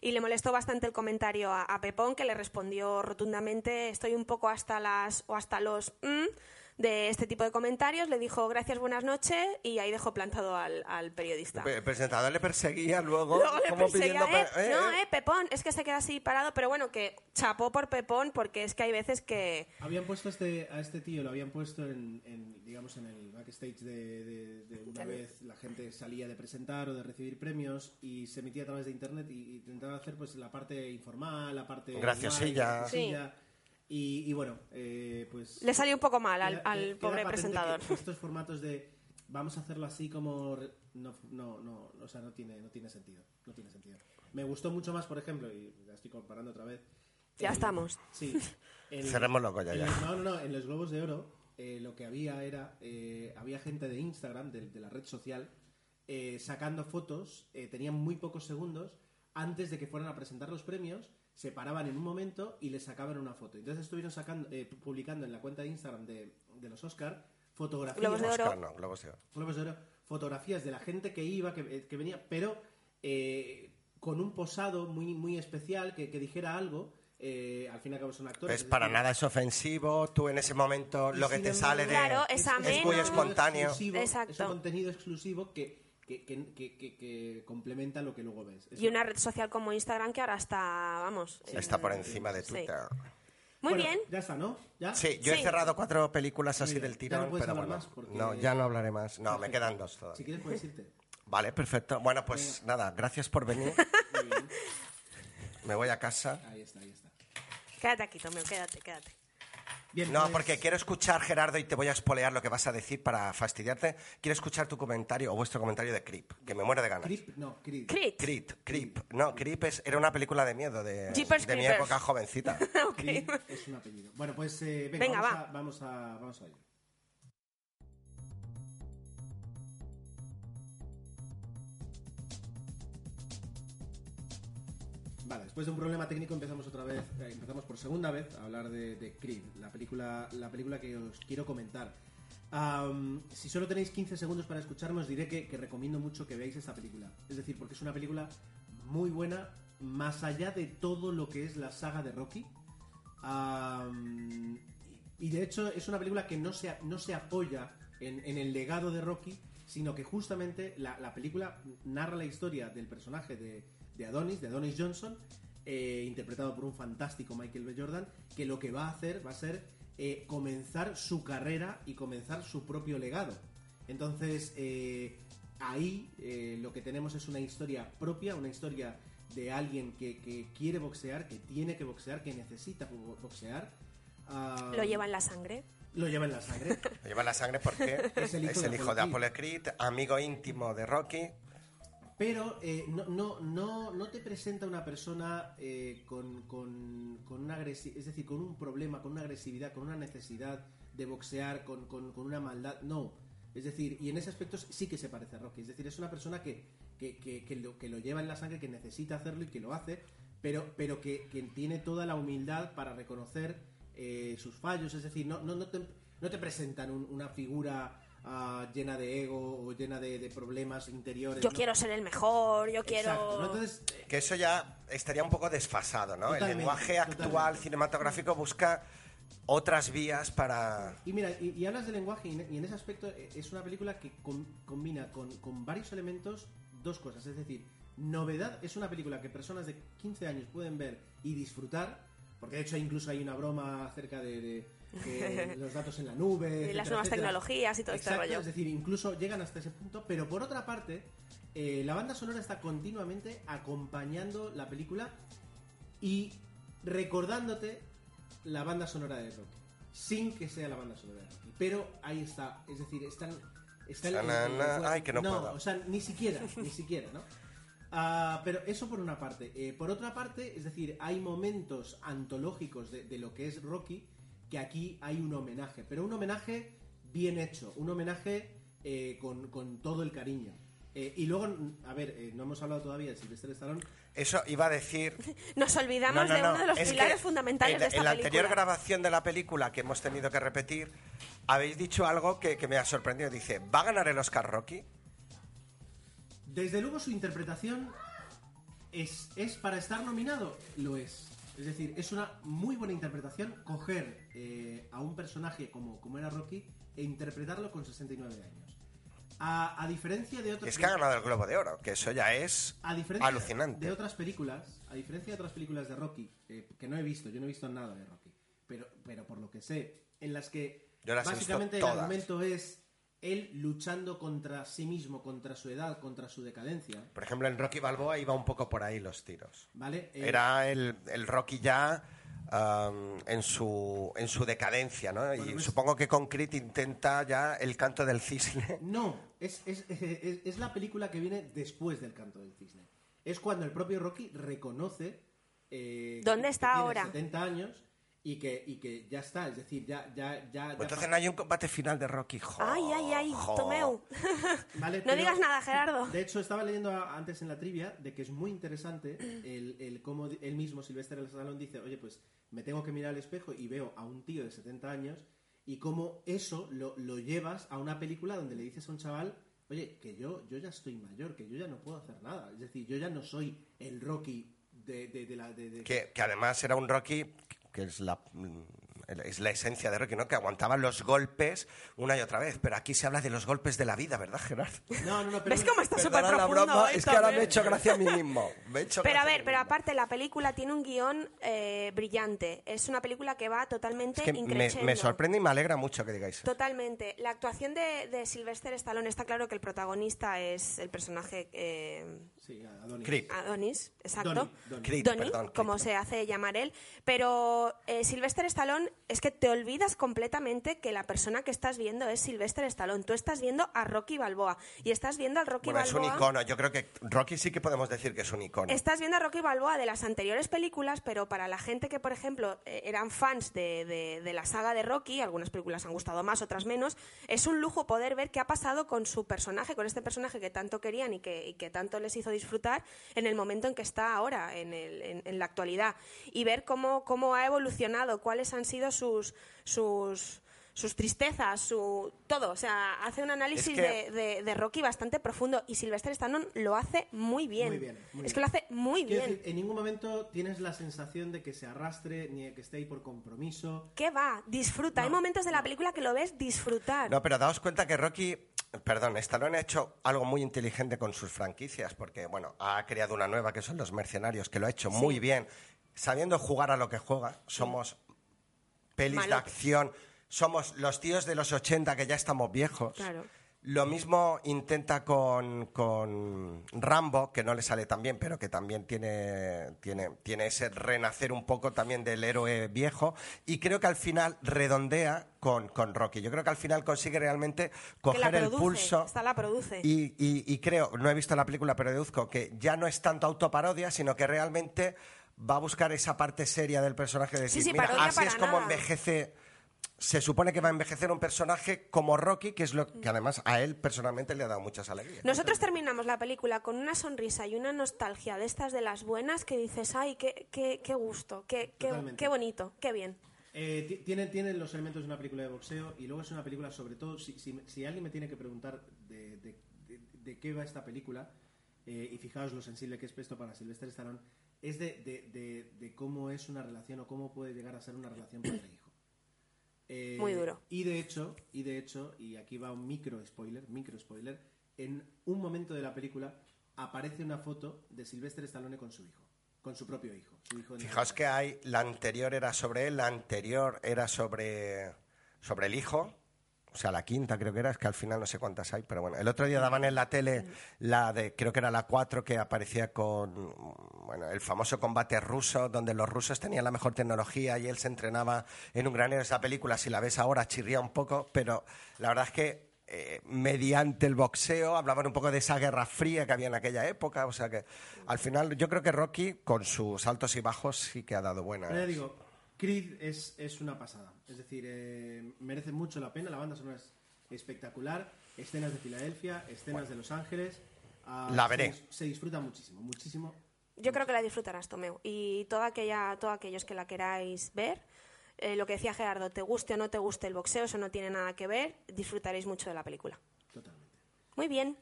Y le molestó bastante el comentario a, Pepón, que le respondió rotundamente, estoy un poco hasta las o hasta los mm de este tipo de comentarios. Le dijo gracias, buenas noches y ahí dejó plantado al, al periodista. El presentador le perseguía luego, Luego le como perseguía, pidiendo... "Eh, eh, no, eh". eh, Pepón, es que se queda así parado, pero bueno, que chapó por Pepón porque es que hay veces que... Habían puesto a este, a este tío, lo habían puesto en, en, digamos, en el backstage de, de- de una vez la gente salía de presentar o de recibir premios y se emitía a través de internet y, y intentaba hacer pues la parte informal, la parte... Graciosilla. guay, graciosilla. Y, y bueno, eh, pues... Le salió un poco mal al, queda- al queda pobre presentador. estos formatos de vamos a hacerlo así como no no no o sea no tiene no tiene sentido no tiene sentido me gustó mucho más por ejemplo y ya estoy comparando otra vez Ya el- estamos. sí el- en ya. no no no en los globos de oro eh, lo que había era eh, había gente de Instagram de, de la red social eh, sacando fotos eh, tenían muy pocos segundos antes de que fueran a presentar los premios se paraban en un momento y les sacaban una foto entonces estuvieron sacando eh, publicando en la cuenta de Instagram de, de los Oscar fotografías Globos de oro. Oscar, no, Globos de Oro. Globos de Oro, fotografías de la gente que iba, que, eh, que venía, pero eh, con un posado muy, muy especial que, que dijera algo. eh, al fin y al cabo son actores. Pues es para decir, nada es ofensivo, tú en ese momento lo que te sale de... Claro, es ameno. muy espontáneo. exclusivo, Exacto. Es un contenido exclusivo que, que, que, que- que- que complementa lo que luego ves. Eso- Y una red social como Instagram que ahora está, vamos... eh, Está por encima de Sí. Twitter. Muy Bueno, bien. Ya está, ¿no? ¿Ya? Sí, yo he cerrado cuatro películas así bien. del tirón, no pero bueno. más porque- No, ya no hablaré más. No, me quedan dos todavía. Si quieres puedes irte. Vale, perfecto. Bueno, pues nada, gracias por venir. Muy bien. Me voy a casa. Ahí está, ahí está. Quédate aquí, Tomeo, quédate, quédate. Bien, No, pues- porque quiero escuchar, Gerardo, y te voy a espolear lo que vas a decir para fastidiarte. Quiero escuchar tu comentario o vuestro comentario de Creep, que me muero de ganas. Creep, no, Creep. Creep, Creep. No, Creep es- era una película de miedo de, Jeepers de mi Creepers. época jovencita. Creep es un apellido. Bueno, pues eh, venga, Venga, vamos, va. A, vamos, a, vamos a ello. Vale, después de un problema técnico empezamos otra vez, eh, empezamos por segunda vez a hablar de, Creed, la película, la película que os quiero comentar. Si solo tenéis 15 segundos para escucharme, os diré que, recomiendo mucho que veáis esta película. Es decir, porque es una película muy buena, más allá de todo lo que es la saga de Rocky. Y de hecho es una película que no se, no se apoya en, en el legado de Rocky, sino que justamente la, la película narra la historia del personaje de, de Adonis, de Adonis Johnson, eh, interpretado por un fantástico Michael B. Jordan, que lo que va a hacer va a ser eh, comenzar su carrera y comenzar su propio legado. Entonces, eh, ahí eh, lo que tenemos es una historia propia, una historia de alguien que, que quiere boxear, que tiene que boxear, que necesita bo- boxear. Ah, Lo lleva en la sangre. Lo lleva en la sangre. Lo lleva en la sangre porque Es el hijo de de Apollo Apollo Creed, amigo íntimo de Rocky. Pero eh, no, no, no, no te presenta una persona eh, con, con, con una agresi- es decir, con un problema, con una agresividad, con una necesidad de boxear, con, con- una maldad. No. Es decir, y en ese aspecto sí que se parece a Rocky. Es decir, es una persona que, que, que- que lo, que lo lleva en la sangre, que necesita hacerlo y que lo hace, pero, pero que, que tiene toda la humildad para reconocer eh, sus fallos. Es decir, no, no, no, te, no te presentan un- una figura ah, llena de ego o llena de, de problemas interiores. Yo ¿no? quiero ser el mejor, yo Exacto, quiero... ¿no? Entonces, Que eso ya estaría un poco desfasado, ¿no? El lenguaje actual totalmente. cinematográfico busca otras vías para... y mira, y, y hablas de lenguaje y, en- y en ese aspecto eh, es una película que com- combina con, con varios elementos dos cosas. Es decir, novedad es una película que personas de 15 años pueden ver y disfrutar, porque de hecho incluso hay una broma acerca de, de que los datos en la nube. Y las etcétera, nuevas etcétera. tecnologías y todo este Exacto, rollo. Es decir, incluso llegan hasta ese punto, pero por otra parte, eh, la banda sonora está continuamente acompañando la película y recordándote la banda sonora de Rocky, sin que sea la banda sonora de Rocky. Pero ahí está, es decir, están... están Na, na, na. Ay, que no puedo. o sea, ni siquiera, ni siquiera, ¿no? Ah, pero eso por una parte. Eh, por otra parte, es decir, hay momentos antológicos de, de lo que es Rocky que aquí hay un homenaje, pero un homenaje bien hecho, un homenaje eh, con, con todo el cariño. Eh, y luego, a ver, eh, no hemos hablado todavía de Sylvester Stallone. Eso iba a decir. Nos olvidamos No, no, de no, uno de los es que pilares fundamentales en, de esta en la película. anterior grabación de la película que hemos tenido que repetir, habéis dicho algo que, que me ha sorprendido. Dice, ¿va a ganar el Oscar Rocky? Desde luego su interpretación es, es para estar nominado, lo es. Es decir, es una muy buena interpretación coger eh, a un personaje como, como era Rocky e interpretarlo con 69 años. A, a diferencia de otros... Es que ha ganado el Globo de Oro, que eso ya es A diferencia alucinante. de otras películas, a diferencia de otras películas de Rocky, eh, que no he visto, yo no he visto nada de Rocky, pero, pero por lo que sé, en las que Yo las he básicamente el argumento es él luchando contra sí mismo, contra su edad, contra su decadencia, Por ejemplo, en Rocky Balboa iba un poco por ahí los tiros. ¿vale? Eh, Era el, el Rocky ya en, su, en su decadencia, ¿no? y pues- supongo que con Creed intenta ya el canto del cisne. No, es, es, es- es la película que viene después del canto del cisne. Es cuando el propio Rocky reconoce eh, ¿Dónde que está tiene ahora? 70 años y que, y que ya está, es decir, ya... ya, ya, Pues entonces no hay un combate final de Rocky. Jo, Ay, ay, ay, jo. Tomeu. Vale, No pero- digas nada, Gerardo. De hecho, estaba leyendo antes en la trivia de que es muy interesante el, el cómo él mismo, Sylvester Stallone, dice, oye, pues me tengo que mirar al espejo y veo a un tío de 70 años y cómo eso lo, lo llevas a una película donde le dices a un chaval, oye, que yo, yo ya estoy mayor, que yo ya no puedo hacer nada. Es decir, yo ya no soy el Rocky de, de- de la... de- de- Que, que además era un Rocky que es la, es la esencia de Rocky, ¿no? Que aguantaba los golpes una y otra vez. Pero aquí se habla de los golpes de la vida, ¿verdad, Gerardo? No, no, no, pero... ¿Ves cómo está súper la profundo broma, hoy, es que ahora me he hecho gracia a mí mismo. Me he hecho Pero a ver, pero mismo. aparte la película tiene un guion eh, brillante. Es una película que va totalmente Es que me, me sorprende y me alegra mucho que digáis eso. Totalmente. La actuación de, de Sylvester Stallone está claro que el protagonista es el personaje eh, Sí, Adonis. Creed. Adonis, exacto. Donnie, Donnie. Creed, Donnie, perdón, Creed. como se hace llamar él. Pero eh, Sylvester Stallone, es que te olvidas completamente que la persona que estás viendo es Sylvester Stallone. Tú estás viendo a Rocky Balboa y estás viendo al Rocky Bueno, es un Balboa. icono. Yo creo que Rocky sí que podemos decir que es un icono. Estás viendo a Rocky Balboa de las anteriores películas, pero para la gente que, por ejemplo, eh, eran fans de, de- de la saga de Rocky, algunas películas han gustado más, otras menos, es un lujo poder ver qué ha pasado con su personaje, con este personaje que tanto querían y que, y que tanto les hizo disfrutar en el momento en que está ahora, en, el- en- en la actualidad. Y ver cómo, cómo ha evolucionado, cuáles han sido sus... sus sus tristezas, su todo, o sea, hace un análisis que- de, de- de Rocky bastante profundo y Sylvester Stallone lo hace muy bien. Muy bien, muy es bien. que lo hace muy Quiero bien. decir, en ningún momento tienes la sensación de que se arrastre ni de que esté ahí por compromiso. ¿Qué va? Disfruta. Hay momentos de la película que lo ves disfrutar. No, pero daos cuenta que Rocky, perdón, Stallone ha hecho algo muy inteligente con sus franquicias, porque, bueno, ha creado una nueva que son los mercenarios, que lo ha hecho muy bien, sabiendo jugar a lo que juega. Somos pelis de acción, somos los tíos de los 80 que ya estamos viejos. Claro. Lo mismo intenta con, con Rambo, que no le sale tan bien, pero que también tiene, tiene, tiene ese renacer un poco también del héroe viejo. Y creo que al final redondea con, con Rocky. Yo creo que al final consigue realmente coger el pulso. Esta la produce. Y, y- y creo, no he visto la película, pero deduzco que ya no es tanto autoparodia, sino que realmente va a buscar esa parte seria del personaje de decir, sí, mira, parodia así es como nada". envejece. Se supone que va a envejecer un personaje como Rocky, que es lo que además a él personalmente le ha dado muchas alegrías. Nosotros terminamos la película con una sonrisa y una nostalgia de estas de las buenas que dices, ay, qué, qué, qué gusto, qué, qué, qué bonito, qué bien. Eh, ti- tiene, tiene los elementos de una película de boxeo y luego es una película, sobre todo, si, si- si alguien me tiene que preguntar de, de- de- de qué va esta película, eh, y fijaos lo sensible que es esto para Sylvester Stallone, es de, de- de- de cómo es una relación o cómo puede llegar a ser una relación padre-hijo. Eh, Muy duro. Y de hecho, y de hecho, y aquí va un micro spoiler, micro spoiler, en un momento de la película aparece una foto de Sylvester Stallone con su hijo, con su propio hijo. Su hijo Fijaos que hay, la anterior era sobre él, la anterior era sobre, sobre el hijo, o sea, la quinta creo que era, es que al final no sé cuántas hay, pero bueno. El otro día daban en la tele la de, creo que era la 4, que aparecía con, bueno, el famoso combate ruso, donde los rusos tenían la mejor tecnología y él se entrenaba en un granero. Esa película, si la ves ahora, chirría un poco, pero la verdad es que eh, mediante el boxeo, hablaban un poco de esa guerra fría que había en aquella época, o sea que al final yo creo que Rocky con sus altos y bajos sí que ha dado buena. Pero ya digo, Creed es, es una pasada. Es decir, eh, merece mucho la pena. La banda sonora es espectacular. Escenas de Filadelfia, escenas de Los Ángeles. Ah, La veré. Se, se disfruta muchísimo, muchísimo. Yo creo que la disfrutarás, Tomeu. Y toda aquella, todos aquellos que la queráis ver, eh, lo que decía Gerardo, te guste o no te guste el boxeo, eso no tiene nada que ver, disfrutaréis mucho de la película. Totalmente. Muy bien.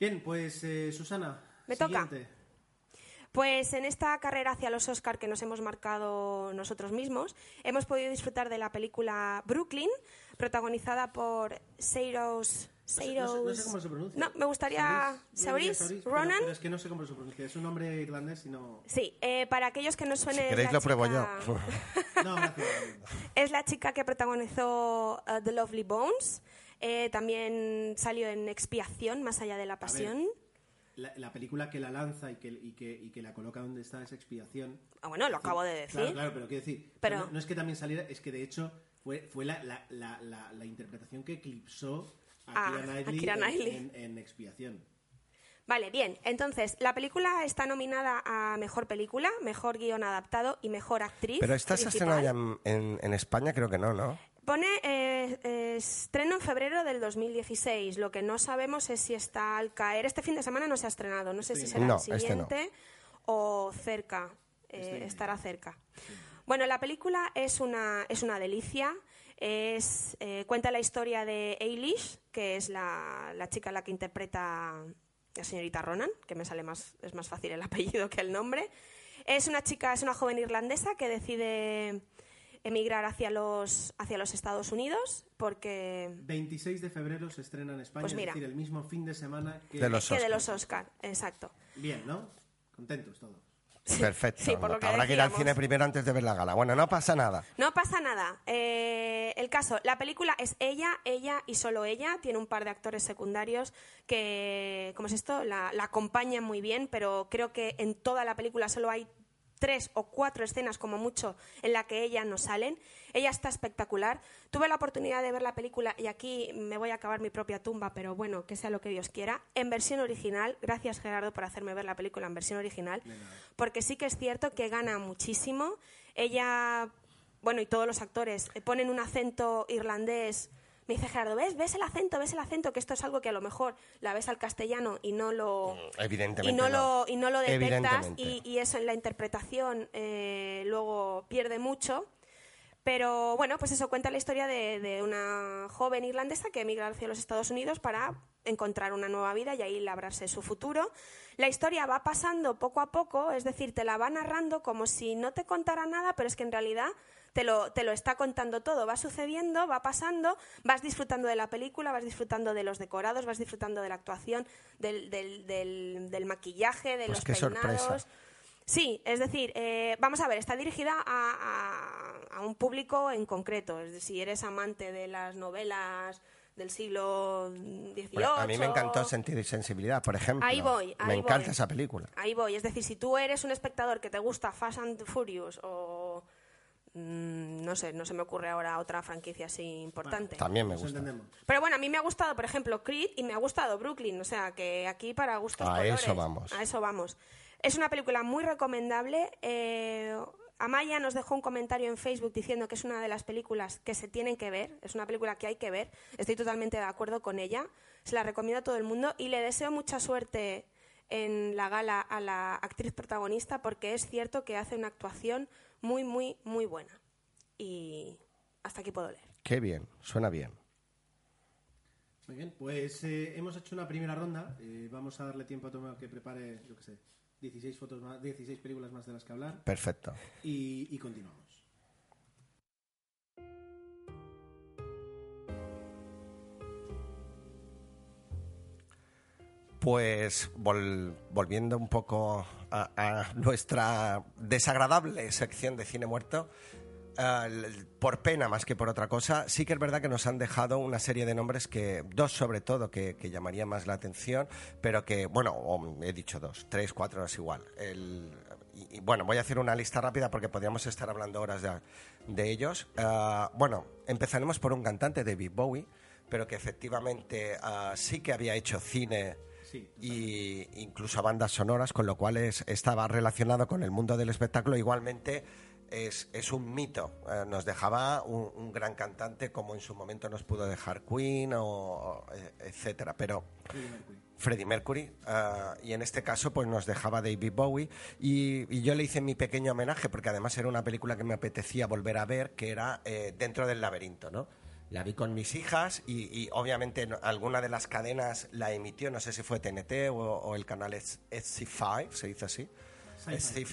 Bien, pues eh, Susana. Me toca. Pues en esta carrera hacia los Oscar que nos hemos marcado nosotros mismos, hemos podido disfrutar de la película Brooklyn, protagonizada por Seiros... No sé, no sé- no sé cómo se pronuncia. No, me gustaría... Pero- Ronan. Pero es que no sé cómo se pronuncia. Es un nombre irlandés y no. Sí, eh, para aquellos que no suene... Si queréis la lo pruebo chica- yo. No, gracias. Es la chica que protagonizó uh, The Lovely Bones. Eh, también salió en Expiación, Más allá de la pasión. La, la película que la lanza y que, y, que, y que la coloca donde está es expiación. Ah, bueno, lo acabo de decir. Claro, claro, pero quiero decir, Pero- no, no es que también saliera, es que de hecho fue, fue la, la, la, la, la interpretación que eclipsó a Ah, Keira a Knightley, en- Knightley. En, en expiación. Vale, bien. Entonces, la película está nominada a Mejor Película, Mejor Guión Adaptado y Mejor Actriz. Pero esta se ha principal. estrenado ya en, en- en España, creo que no, ¿no? Pone eh, eh, estreno en febrero del 2016. Lo que no sabemos es si está al caer. Este fin de semana no se ha estrenado. No sé si Sí. será No, el este no. siguiente o cerca. eh, Este no. estará cerca. Bueno, la película es una, es una delicia. Es, eh, cuenta la historia de Eilish, que es la, la chica a la que interpreta la señorita Ronan, que me sale más, es más fácil el apellido que el nombre. Es una chica, es una joven irlandesa que decide emigrar hacia los, hacia los Estados Unidos porque 26 de febrero se estrena en España, Pues mira. es decir, el mismo fin de semana que... De los que de Oscar. los Oscar, exacto. Bien, ¿no? Contentos todos. Perfecto. sí, por lo que Habrá que ir al cine primero antes de ver la gala. Bueno, no pasa nada. No pasa nada. Eh, el caso, la película es ella, ella y solo ella. Tiene un par de actores secundarios que, ¿cómo es esto? La, la acompañan muy bien, pero creo que en toda la película solo hay tres o cuatro escenas como mucho en la que ella no salen. Ella está espectacular. Tuve la oportunidad de ver la película y aquí me voy a acabar mi propia tumba, pero bueno, que sea lo que Dios quiera. En versión original, gracias Gerardo por hacerme ver la película en versión original, porque sí que es cierto que gana muchísimo. Ella, bueno, y todos los actores eh, ponen un acento irlandés. Me dice Gerardo, ¿ves? ¿Ves el acento? ¿Ves el acento? Que esto es algo que a lo mejor la ves al castellano y no lo Evidentemente. y no, Lo, y no lo detectas y eso en la interpretación eh, luego pierde mucho. Pero bueno, pues eso cuenta la historia de, de una joven irlandesa que emigra hacia los Estados Unidos para encontrar una nueva vida y ahí labrarse su futuro. La historia va pasando poco a poco, es decir, te la va narrando como si no te contara nada, pero es que en realidad te lo, te lo está contando todo. Va sucediendo, va pasando, vas disfrutando de la película, vas disfrutando de los decorados, vas disfrutando de la actuación, del, del, del- del maquillaje, de Pues los qué peinados. sorpresa. Sí, es decir, eh, vamos a ver, está dirigida a, a- a un público en concreto. Es decir, si eres amante de las novelas del siglo XVIII... Bueno, a mí me encantó Sentido y Sensibilidad, por ejemplo. Ahí voy, Me ahí encanta voy. esa película. Ahí voy, es decir, si tú eres un espectador que te gusta Fast and Furious o... mm, no sé, no se me ocurre ahora otra franquicia así importante. También me Nos gusta. entendemos. Pero bueno, a mí me ha gustado, por ejemplo, Creed y me ha gustado Brooklyn. O sea, que aquí para gustos A colores. eso vamos. A eso vamos. Es una película muy recomendable. Eh, Amaya nos dejó un comentario en Facebook diciendo que es una de las películas que se tienen que ver. Es una película que hay que ver. Estoy totalmente de acuerdo con ella. Se la recomiendo a todo el mundo y le deseo mucha suerte en la gala a la actriz protagonista porque es cierto que hace una actuación muy, muy, muy buena. Y hasta aquí puedo leer. Qué bien, suena bien. Muy bien, pues eh, hemos hecho una primera ronda. Eh, vamos a darle tiempo a Tomeo que prepare, yo qué sé, 16 fotos más, 16 películas más de las que hablar. Perfecto. Y, y continuamos. Pues vol- volviendo un poco a, nuestra desagradable sección de cine muerto, por pena más que por otra cosa, sí que es verdad que nos han dejado una serie de nombres que, dos sobre todo, que, que llamarían más la atención, pero que, bueno, he dicho dos, tres, cuatro, es igual. Y, bueno, voy a hacer una lista rápida porque podríamos estar hablando horas de, ellos. Eh, bueno, empezaremos por un cantante, David Bowie. pero que efectivamente ah, sí que había hecho cine Sí, y incluso bandas sonoras, con lo cual es- estaba relacionado con el mundo del espectáculo. Igualmente es, es un mito. Eh, nos dejaba un, un gran cantante como en su momento nos pudo dejar Queen o, o, eh, etcétera. Pero Freddie Mercury. Freddie Mercury ah, y en este caso pues nos dejaba David Bowie y, y yo le hice mi pequeño homenaje porque además era una película que me apetecía volver a ver que era eh, Dentro del laberinto, ¿no? La vi con mis hijas y, y obviamente no- alguna de las cadenas la emitió, no sé si fue TNT o, o el canal SC5, se dice así,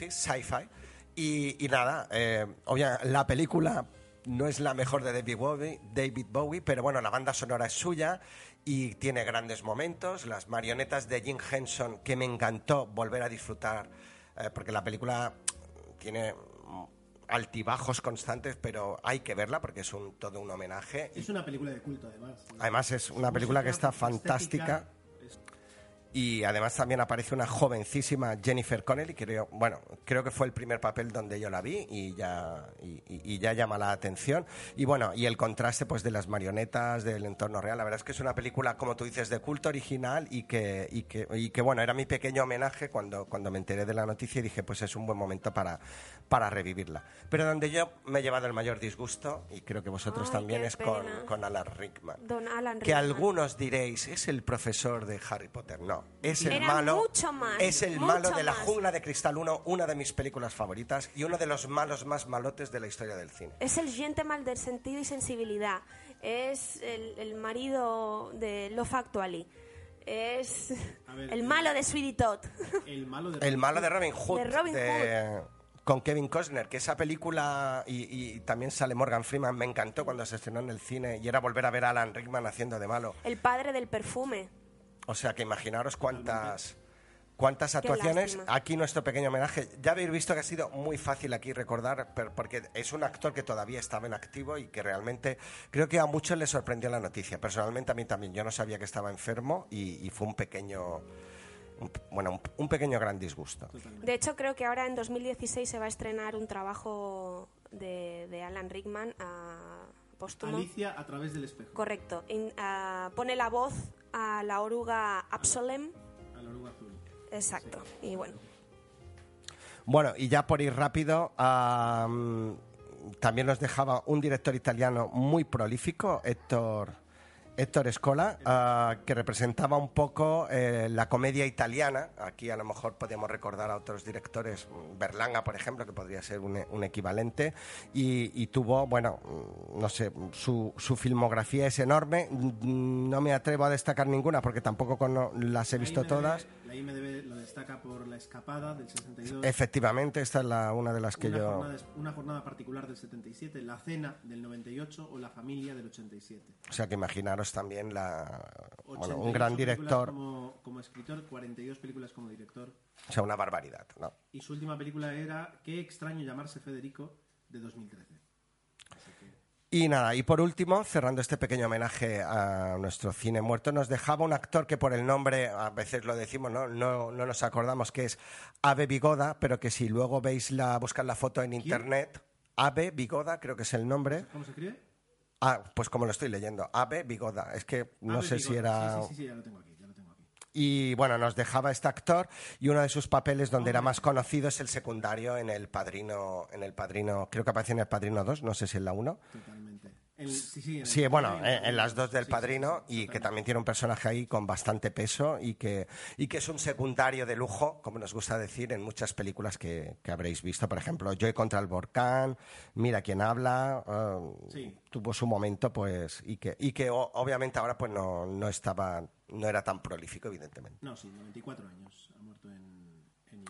Sci-fi. Y, y nada, eh, obvia- la película no es la mejor de David Bowie, David Bowie, pero bueno, la banda sonora es suya y tiene grandes momentos. Las marionetas de Jim Henson, que me encantó volver a disfrutar, eh, porque la película tiene altibajos constantes, pero hay que verla porque es un, todo un homenaje. Es una película de culto, además. Además es una película que está fantástica. Y además también aparece una jovencísima Jennifer Connelly, creo, bueno, creo que fue el primer papel donde yo la vi y ya, y, y- ya llama la atención. Y bueno, y el contraste pues de las marionetas, del entorno real, la verdad es que es una película, como tú dices, de culto original y que, y que, y que bueno, era mi pequeño homenaje cuando, cuando me enteré de la noticia y dije, pues es un buen momento para, para revivirla. Pero donde yo me he llevado el mayor disgusto, y creo que vosotros Ay, también, es con, con Alan Rickman. Don Alan Que Rickman. algunos diréis, es el profesor de Harry Potter. No, es el Era malo. mucho más, es el mucho malo de la más. jungla de cristal 1, una de mis películas favoritas y uno de los malos más malotes de la historia del cine. Es el gente mal del sentido y sensibilidad. Es el, el marido de Love Actually. Es ver, el malo de Sweetie Todd. El malo de El malo de Robin Hood. De Robin Con Kevin Costner, que esa película y, y también sale Morgan Freeman, me encantó cuando se estrenó en el cine y era volver a ver a Alan Rickman haciendo de malo. El padre del perfume. O sea que imaginaros cuántas cuántas actuaciones. Aquí nuestro pequeño homenaje. Ya habéis visto que ha sido muy fácil aquí recordar, porque es un actor que todavía estaba en activo y que realmente creo que a muchos les sorprendió la noticia. Personalmente a mí también. Yo no sabía que estaba enfermo y, y fue un pequeño, un- bueno, un, un pequeño gran disgusto. De hecho, creo que ahora en 2016 se va a estrenar un trabajo de, de Alan Rickman a póstumo. Alicia a través del espejo. Correcto. In- ah, pone la voz a la oruga Absolem. A la oruga azul. Exacto. Y bueno. Bueno, y ya por ir rápido, am, también nos dejaba un director italiano muy prolífico, Héctor, Héctor Scola, ah, que representaba un poco eh, la comedia italiana. Aquí a lo mejor podríamos recordar a otros directores, mm, Berlanga, por ejemplo, que podría ser un, un equivalente, y, y tuvo, bueno, mm, no sé, su, su filmografía es enorme. Mm, No me atrevo a destacar ninguna porque tampoco las he visto todas. La IMDB lo destaca por La Escapada del 62. Efectivamente, esta es la, una de las que una, yo... jornada, una jornada particular del 77, La Cena del 98 o La Familia del 87. O sea que imaginaros también la, bueno, 88 un gran director, Como, como escritor, 42 películas como director. o sea, una barbaridad, ¿no? Y su última película era Qué extraño llamarse Federico de 2013. Y nada, y por último, cerrando este pequeño homenaje a nuestro cine muerto, nos dejaba un actor que por el nombre, a veces lo decimos, no, no, no nos acordamos que es Ave Bigoda, pero que si luego veis la, buscar la foto en internet, Ave Bigoda, creo que es el nombre. ¿Cómo se escribe? Ah, pues como lo estoy leyendo, Ave Bigoda. Es que no sé si era... Sí, sí, sí, ya lo tengo aquí, ya lo tengo aquí. Y bueno, nos dejaba este actor y uno de sus papeles donde era más conocido es el secundario en El Padrino, en El Padrino, creo que aparece en El Padrino 2, no sé si en la 1. Totalmente. El- sí, sí, en Sí, el- bueno, en- en, las dos del sí, Padrino y que también tiene un personaje ahí con bastante peso y que, y que es un secundario de lujo, como nos gusta decir en muchas películas que, que habréis visto. Por ejemplo, Joy contra el volcán, Mira quién habla, Sí. tuvo su momento pues y que, y que o- obviamente ahora pues no, no estaba, no era tan prolífico evidentemente. No, sí, 94 años. Ha muerto en, en.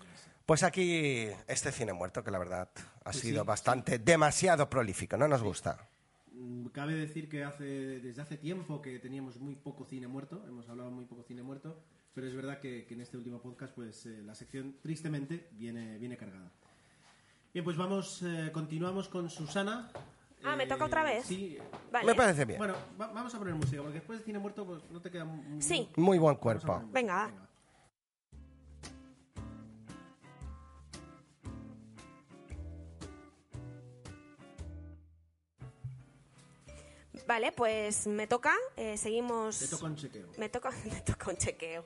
Pues aquí este cine muerto que la verdad ha Pues sido sí, bastante, demasiado prolífico, no nos gusta. Mm, Cabe decir que hace, desde hace tiempo que teníamos muy poco cine muerto, hemos hablado muy poco cine muerto, pero es verdad que, que en este último podcast pues eh, la sección tristemente viene, viene cargada. Bien, pues vamos, eh, continuamos con Susana. Ah, ¿me toca otra vez? Sí. Vale. Me parece bien. Bueno, va- vamos a poner música, porque después de cine muerto pues no te queda muy... Sí. Muy buen cuerpo. Venga, va. Vale, pues me toca. eh, seguimos. Te toca un chequeo. Me toca, me toca un chequeo.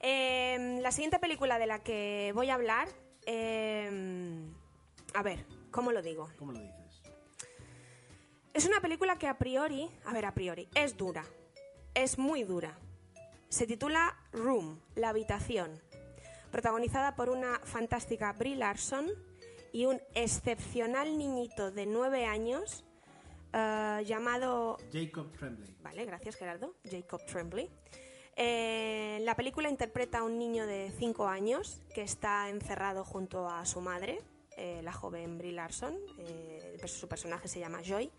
Eh, la siguiente película de la que voy a hablar. eh, a ver, ¿cómo lo digo? ¿Cómo lo dices? Es una película que a priori, a ver, a priori, es dura. Es muy dura. Se titula Room, la habitación. Protagonizada por una fantástica Brie Larson y un excepcional niñito de nueve años eh, llamado Jacob Tremblay. Vale, gracias Gerardo. Jacob Tremblay. Eh, la película interpreta a un niño de 5 años que está encerrado junto a su madre, eh, la joven Brie Larson. eh, su personaje se llama Joy.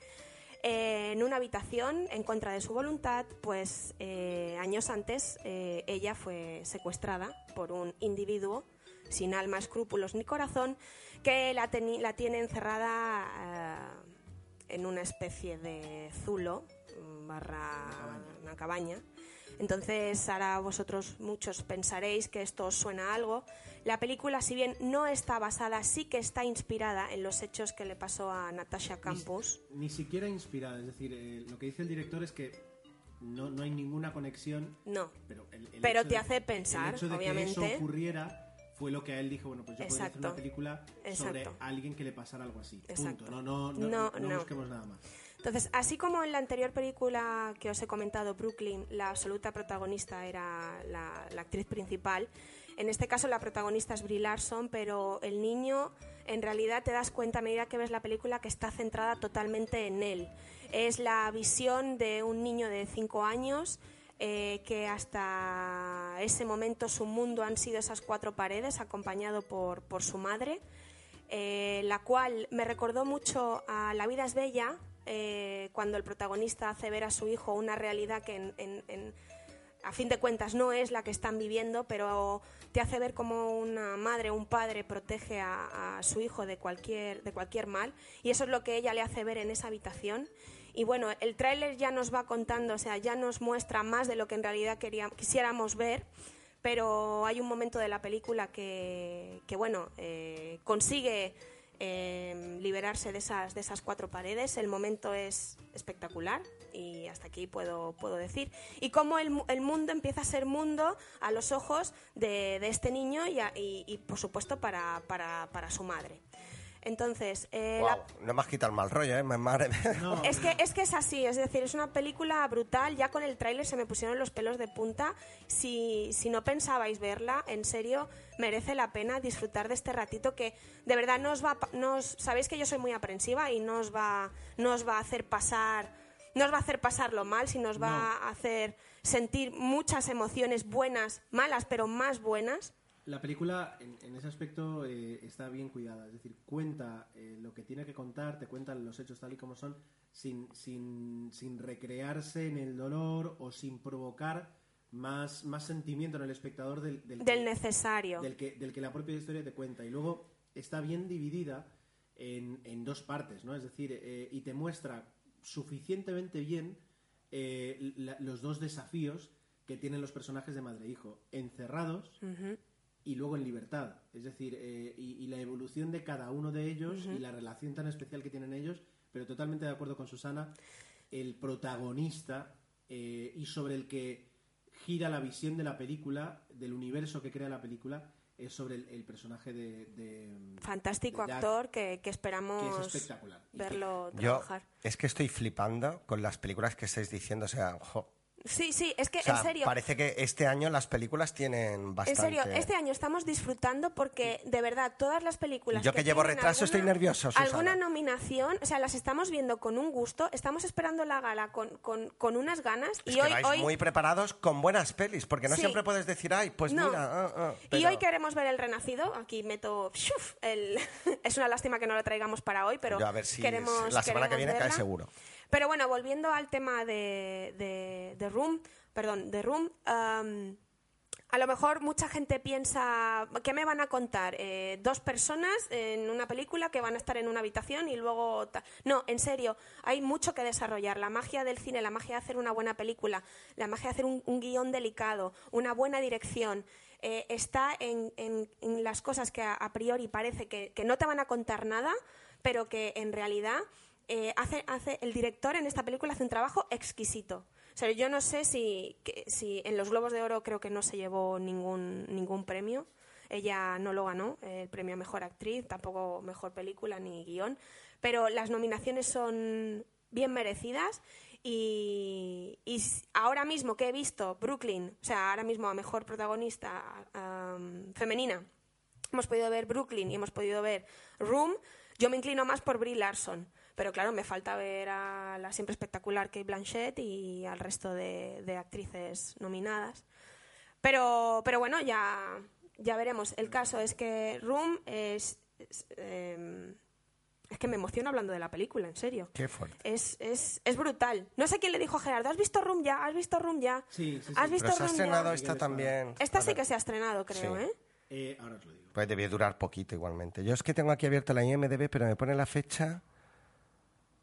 Eh, en una habitación en contra de su voluntad, pues eh, años antes eh, ella fue secuestrada por un individuo sin alma, escrúpulos ni corazón que la, la tiene encerrada en una especie de zulo mm, barra una cabaña. Entonces, ahora vosotros muchos pensaréis que esto os suena algo. La película, si bien no está basada, sí que está inspirada en los hechos que le pasó a Natasha Campos. Ni siquiera inspirada, es decir, eh, lo que dice el director es que no, no hay ninguna conexión, No, pero, el, el Pero te de- hace pensar, el hecho de que eso ocurriera fue lo que a él dijo, bueno, pues yo podría hacer una película sobre Exacto. alguien que le pasara algo así. Exacto. Punto. No, no, no, No, no, no. busquemos nada más. Entonces, así como en la anterior película que os he comentado, Brooklyn, la absoluta protagonista era la, la actriz principal, en este caso la protagonista es Brie Larson, pero el niño en realidad te das cuenta a medida que ves la película que está centrada totalmente en él. Es la visión de un niño de 5 años eh, que hasta ese momento su mundo han sido esas cuatro paredes, acompañado por, su madre eh, la cual me recordó mucho a La vida es bella, eh, cuando el protagonista hace ver a su hijo una realidad que en- a fin de cuentas no es la que están viviendo, pero te hace ver como una madre un padre protege a, a su hijo de cualquier, de cualquier mal, y eso es lo que ella le hace ver en esa habitación. Y bueno, el tráiler ya nos va contando, o sea, ya nos muestra más de lo que en realidad queríamos, quisiéramos ver, pero hay un momento de la película que, que bueno, eh, consigue eh, liberarse de esas, de esas cuatro paredes. El momento es espectacular y hasta aquí puedo, puedo decir. Y cómo el, el mundo empieza a ser mundo a los ojos de, de este niño y, a- y, por supuesto, para, para, para su madre. Entonces, eh, la- no me has quitado el mal rollo, ¿eh? Madre mía. No, es que, es que es así, es decir, es una película brutal. Ya con el tráiler se me pusieron los pelos de punta. Si, si no pensabais verla, en serio, merece la pena disfrutar de este ratito que de verdad no os va, a pa- no os- sabéis que yo soy muy aprensiva y no os va, no os va a hacer pasar, no os va a hacer pasarlo mal, sino os va No. a hacer sentir muchas emociones buenas, malas, pero más buenas. La película, en, en ese aspecto, eh, está bien cuidada. Es decir, cuenta eh, lo que tiene que contar, te cuentan los hechos tal y como son, sin, sin, sin recrearse en el dolor o sin provocar más, más sentimiento en el espectador del, del, Del que- necesario. del que, del que la propia historia te cuenta. Y luego está bien dividida en, en dos partes, ¿no? Es decir, eh, y te muestra suficientemente bien eh, la- los dos desafíos que tienen los personajes de madre e hijo, encerrados. Y luego en libertad. Es decir, eh, y, y la evolución de cada uno de ellos y la relación tan especial que tienen ellos, pero totalmente de acuerdo con Susana, el protagonista eh, y sobre el que gira la visión de la película, del universo que crea la película, es sobre el, el personaje de... de- Fantástico de Jack, actor que, que que esperamos es espectacular. Verlo Yo trabajar. es que estoy flipando con las películas que estáis diciendo, o sea, jo. Sí, sí, es que O sea, en serio, parece que este año las películas tienen en bastante... serio, este año estamos disfrutando porque de verdad todas las películas yo que llevo retraso estoy nervioso, Susana. alguna nominación, o sea, las estamos viendo con un gusto, estamos esperando la gala con, con, con unas ganas Es y que hoy, vais hoy muy preparados con buenas pelis, porque no Sí. siempre puedes decir, ay, pues No. mira, ah, ah", Y hoy queremos ver El Renacido. Aquí meto. el- es una lástima que no lo traigamos para hoy, pero Yo a ver si queremos. la semana que viene cae seguro. Pero bueno, volviendo al tema de, de, Room, perdón, de Room. a lo mejor mucha gente piensa, ¿qué me van a contar? Eh, dos personas en una película que van a estar en una habitación y luego... No, en serio, hay mucho que desarrollar. La magia del cine, la magia de hacer una buena película, la magia de hacer un, un guion delicado, una buena dirección, eh, está en, en- en las cosas que a, a priori parece que, que no te van a contar nada, pero que en realidad eh, hace, hace, el director en esta película hace un trabajo exquisito. O sea, yo no sé si, si en los Globos de Oro creo que no se llevó ningún, ningún premio. Ella no lo ganó, el premio a Mejor Actriz, tampoco Mejor Película ni Guión. Pero las nominaciones son bien merecidas y, ahora mismo que he visto Brooklyn, o sea, ahora mismo a Mejor Protagonista am, Femenina, hemos podido ver Brooklyn y hemos podido ver Room, yo me inclino más por Brie Larson. Pero claro, me falta ver a la siempre espectacular Kate Blanchett y al resto de, de actrices nominadas. Pero, pero bueno, ya, ya veremos. El caso es que Room es... es, em, es que me emociono hablando de la película, en serio. Qué fuerte. Es, es, es brutal. No sé quién le dijo a Gerardo, ¿has visto Room ya? ¿Has visto Room ya? Sí, sí, sí. ¿Has visto Pero se ha Room ya? estrenado ya? esta también. Esta sí que se ha estrenado, creo, Sí. ¿eh? Eh, ahora os lo digo. Pues debió durar poquito igualmente. Yo es que tengo aquí abierto la IMDB, pero me pone la fecha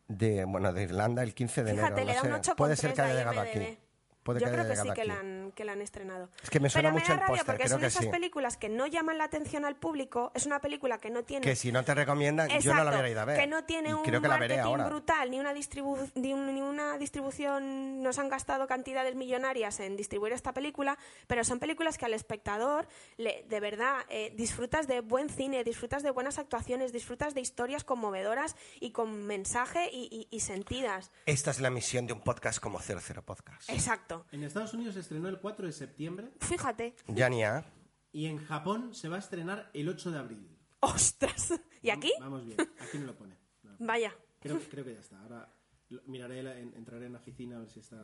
de, bueno, de Irlanda el 15 de Fíjate, enero. no sé. 8,3 Puede ser que haya llegado aquí. Puede Yo que creo que sí que la, han, que la han estrenado. Es que me suena Pero me mucho da el rabia porque creo esas sí. películas que no llaman la atención al público. Es una película que no tiene... Que si no te recomiendan, yo no la hubiera ido a ver. Que no tiene Y un creo que la veré marketing ahora. brutal, ni una, distribu- ni, un- ni una distribución. Nos han gastado cantidades millonarias en distribuir esta película, pero son películas que al espectador, le- de verdad, eh, disfrutas de buen cine, disfrutas de buenas actuaciones, disfrutas de historias conmovedoras y con mensaje y, y- y sentidas. Esta es la misión de un podcast como 00 Podcast. Exacto. En Estados Unidos se estrenó el 4 de septiembre Fíjate. Ya ni a. y en Japón se va a estrenar el 8 de abril. ¡Ostras! ¿Y aquí? Vamos bien, aquí no lo pone. No. Vaya. Creo, creo que ya está. Ahora lo- miraré, la- en- entraré en la oficina a ver si está...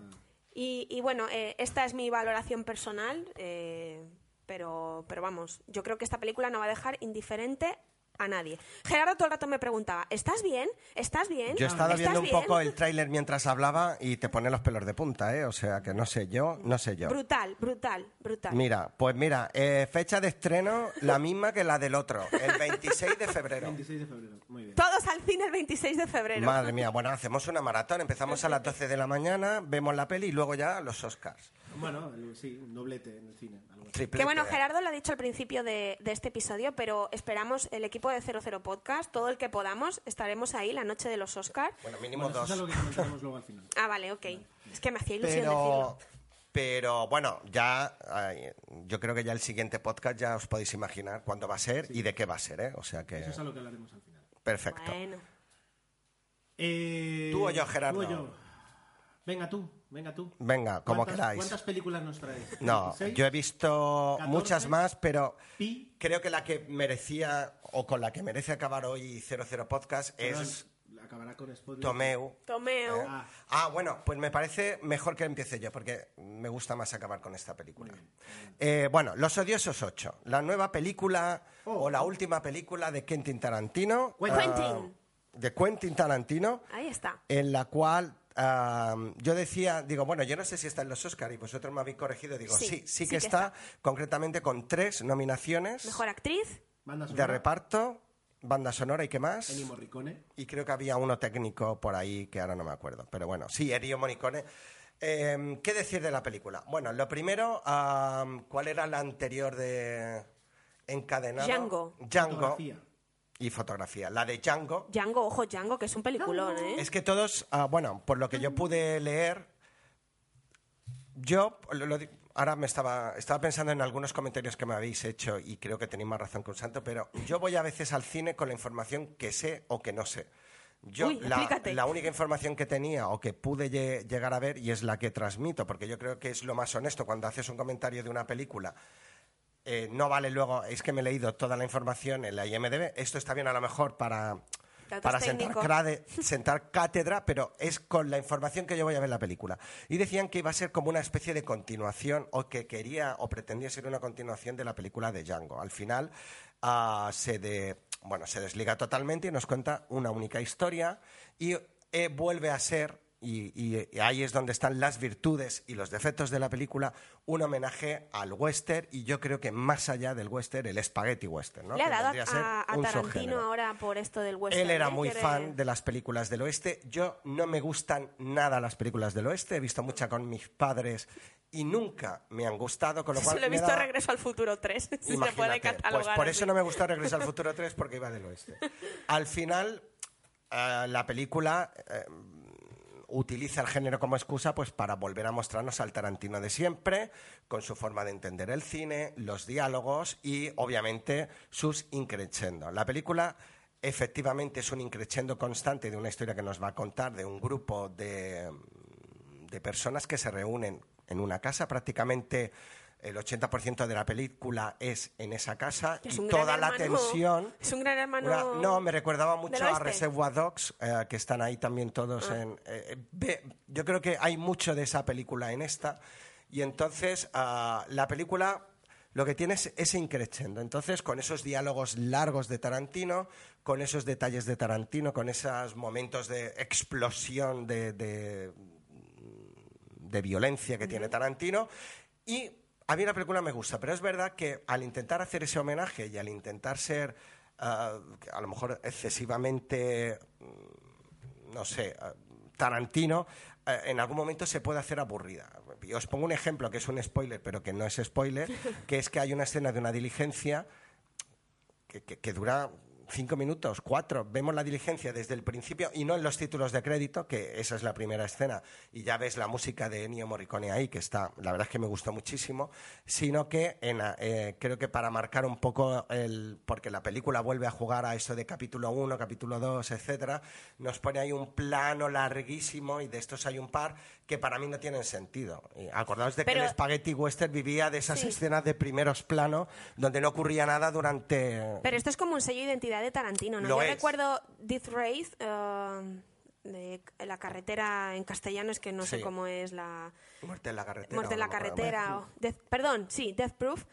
Y, y bueno, eh, esta es mi valoración personal, eh, pero, pero vamos, yo creo que esta película no va a dejar indiferente a nadie. Gerardo todo el rato me preguntaba, ¿estás bien? ¿Estás bien? Yo he estado ¿Estás viendo un bien?". poco el tráiler mientras hablaba y te pone los pelos de punta, ¿eh? O sea, que no sé yo, no sé yo. Brutal, brutal, brutal. Mira, pues mira, eh, fecha de estreno la misma que la del otro, el 26 de febrero. 26 de febrero, muy bien. Todos al cine el 26 de febrero. Madre mía, bueno, hacemos una maratón, empezamos a las 12 de la mañana, vemos la peli y luego ya los Oscars. Bueno, sí, un doblete en el cine. algo así. Que bueno, Gerardo lo ha dicho al principio de, de este episodio, pero esperamos el equipo de 00 Podcast, todo el que podamos, estaremos ahí la noche de los Oscars. Bueno, mínimo Bueno, eso dos. es algo que comentaremos luego al final. Ah, vale, ok. Es que me hacía ilusión Pero, decirlo. pero bueno, ya ay, yo creo que ya el siguiente podcast ya os podéis imaginar cuándo va a ser y de qué va a ser, ¿eh? O sea que Eso es algo que hablaremos al final. perfecto. Bueno. Eh, Tú o yo, Gerardo. Tú o yo. Venga tú, venga tú. Venga, como ¿Cuántas- queráis. ¿Cuántas películas nos traes? No, 16? yo he visto 14, muchas más, pero Pi. creo que la que merecía o con la que merece acabar hoy 00 Podcast es Acabará con spoiler. Tomeu. Tomeo. Ah, Ah, bueno, pues me parece mejor que empiece yo, porque me gusta más acabar con esta película. Eh, bueno, Los Odiosos 8, la nueva película Oh. o la última película de Quentin Tarantino. Quentin. ah, de Quentin Tarantino, Ahí está. en la cual yo decía, digo, bueno, yo no sé si está en los Oscars y vosotros me habéis corregido, digo, Sí, sí, sí, sí que, que está, concretamente con tres nominaciones Mejor actriz. banda de reparto, banda sonora y qué más. Ennio Morricone. Y creo que había uno técnico por ahí que ahora no me acuerdo. Pero bueno, sí, Ennio Morricone. Eh, ¿Qué decir de la película? Bueno, lo primero, ¿cuál era la anterior de encadenado? Django. Django. Fotografía. Y fotografía. La de Django. Django, ojo, Django, que es un peliculón, ¿eh? Es que todos, ah, bueno, por lo que yo pude leer, yo lo- ahora me estaba, estaba pensando en algunos comentarios que me habéis hecho y creo que tenéis más razón que un santo, pero yo voy a veces al cine con la información que sé o que no sé. Yo Uy, la, única información que tenía o que pude lle- llegar a ver y es la que transmito, porque yo creo que es lo más honesto cuando haces un comentario de una película. Eh, no vale luego, es que me he leído toda la información en la IMDB, esto está bien a lo mejor para, Datos para sentar, crade- sentar cátedra, pero es con la información que yo voy a ver la película. Y decían que iba a ser como una especie de continuación, o que quería o pretendía ser una continuación de la película de Django. Al final ah, se, de, bueno, se desliga totalmente y nos cuenta una única historia y eh, vuelve a ser, y, y- y ahí es donde están las virtudes y los defectos de la película, un homenaje al western y yo creo que más allá del western, el spaghetti western. ¿no? Le ha dado a ser a, Tarantino subgénero. ahora por esto del western. Él era ¿eh? muy fan de las películas del oeste. Yo no me gustan nada las películas del oeste. He visto muchas con mis padres y nunca me han gustado, con lo cual he visto da- Regreso al Futuro 3, si se puede catalogar Pues por eso no me gusta Regreso al Futuro 3 porque iba del oeste. Al final, eh, la película eh, utiliza el género como excusa pues para volver a mostrarnos al Tarantino de siempre, con su forma de entender el cine, los diálogos y obviamente sus increchendo. La película efectivamente es un increchendo constante de una historia que nos va a contar de un grupo de, de personas que se reúnen en una casa prácticamente el 80% de la película es en esa casa Es y toda la hermano- tensión Es un gran hermano. una- no, me recordaba mucho a. Reservoir Dogs, eh, que están ahí también todos Ah. en... eh, yo creo que hay mucho de esa película en esta. Y entonces, ah, la película lo que tiene es ese increchendo. Entonces, con esos diálogos largos de Tarantino, con esos detalles de Tarantino, con esos momentos de explosión de, de, de violencia que tiene Tarantino. Y a mí la película me gusta, pero es verdad que al intentar hacer ese homenaje y al intentar ser ah, a lo mejor excesivamente, mm, no sé, ah, Tarantino, eh, en algún momento se puede hacer aburrida. Y os pongo un ejemplo que es un spoiler, pero que no es spoiler, que es que hay una escena de una diligencia que, que- que dura cinco minutos, cuatro. Vemos la diligencia desde el principio y no en los títulos de crédito, que esa es la primera escena, y ya ves la música de Ennio Morricone ahí, que está, la verdad es que me gustó muchísimo, sino que en, eh, creo que para marcar un poco el. porque la película vuelve a jugar a eso de capítulo 1, capítulo 2, etcétera, nos pone ahí un plano larguísimo y de estos hay un par que para mí no tienen sentido. Y acordaos de que el Spaghetti Western vivía de esas Sí. escenas de primeros planos donde no ocurría nada durante. Pero esto es como un sello de identidad de Tarantino, ¿no? Lo Yo es. recuerdo Death Race, eh, de la carretera en castellano, es que no sé cómo es la... Muerte en la carretera. Muerte en la carretera. o Death- perdón, sí, Death Proof.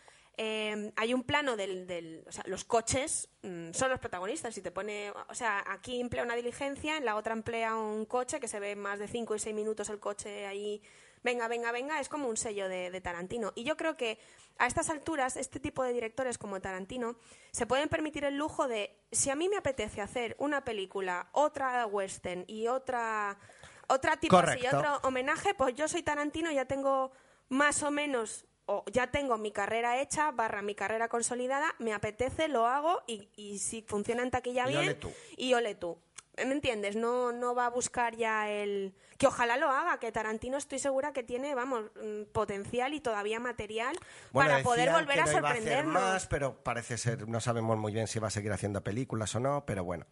Eh, hay un plano del, del- o sea, los coches mm, son los protagonistas y te pone, o sea, aquí emplea una diligencia, en la otra emplea un coche que se ve más de 5 y 6 minutos el coche ahí, venga, venga, venga, es como un sello de, de Tarantino. Y yo creo que a estas alturas, este tipo de directores como Tarantino se pueden permitir el lujo de, si a mí me apetece hacer una película, otra western y otra, otra tipo así, y Correcto. otro homenaje, pues yo soy Tarantino, ya tengo más o menos, o ya tengo mi carrera hecha, barra mi carrera consolidada, me apetece, lo hago y, y si funciona en taquilla Y bien, ole tú. y ole tú. ¿Me entiendes? No, no va a buscar ya el... Que ojalá lo haga, que Tarantino estoy segura que tiene, vamos, mm, potencial y todavía material Bueno, para poder volver que a no iba hacer sorprendernos. más, pero parece ser, no sabemos muy bien si va a seguir haciendo películas o no, pero bueno.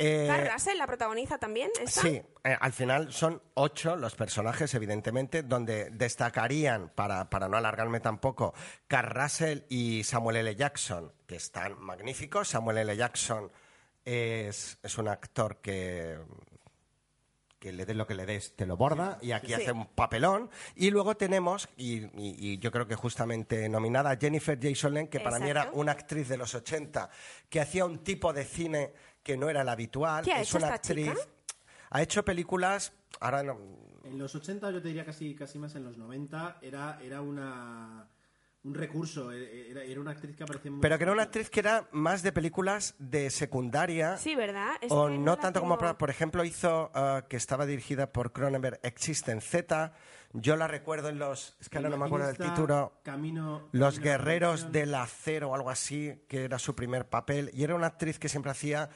Eh, Russell la protagoniza también, ¿esta? Sí, eh, al final son ocho los personajes, evidentemente, donde destacarían, para, para no alargarme tampoco, Carl Russell y Samuel L. Jackson, que están magníficos. Samuel L. Jackson es, es un actor que que le des lo que le des, te lo borda, y aquí Sí. hace un papelón. Y luego tenemos, y, y- y yo creo que justamente nominada, Jennifer Jason Leigh, que para mí era una actriz de los 80, que hacía un tipo de cine que no era el habitual. ¿Qué ha es hecho una esta actriz. chica? Ha hecho películas, ahora no, En los 80, yo te diría casi, casi más en los 90, era, era una, un recurso, e- era, era una actriz que aparecía muy... pero que era una actriz que era más de películas de secundaria. Sí, ¿verdad? Es o no tanto como, por, ejemplo, hizo ah, que estaba dirigida por Cronenberg Existen Z. Yo la recuerdo en los. Es que ahora no me acuerdo del título. Camino, Los Camino Guerreros del Acero o algo así, que era su primer papel. Y era una actriz que siempre hacía.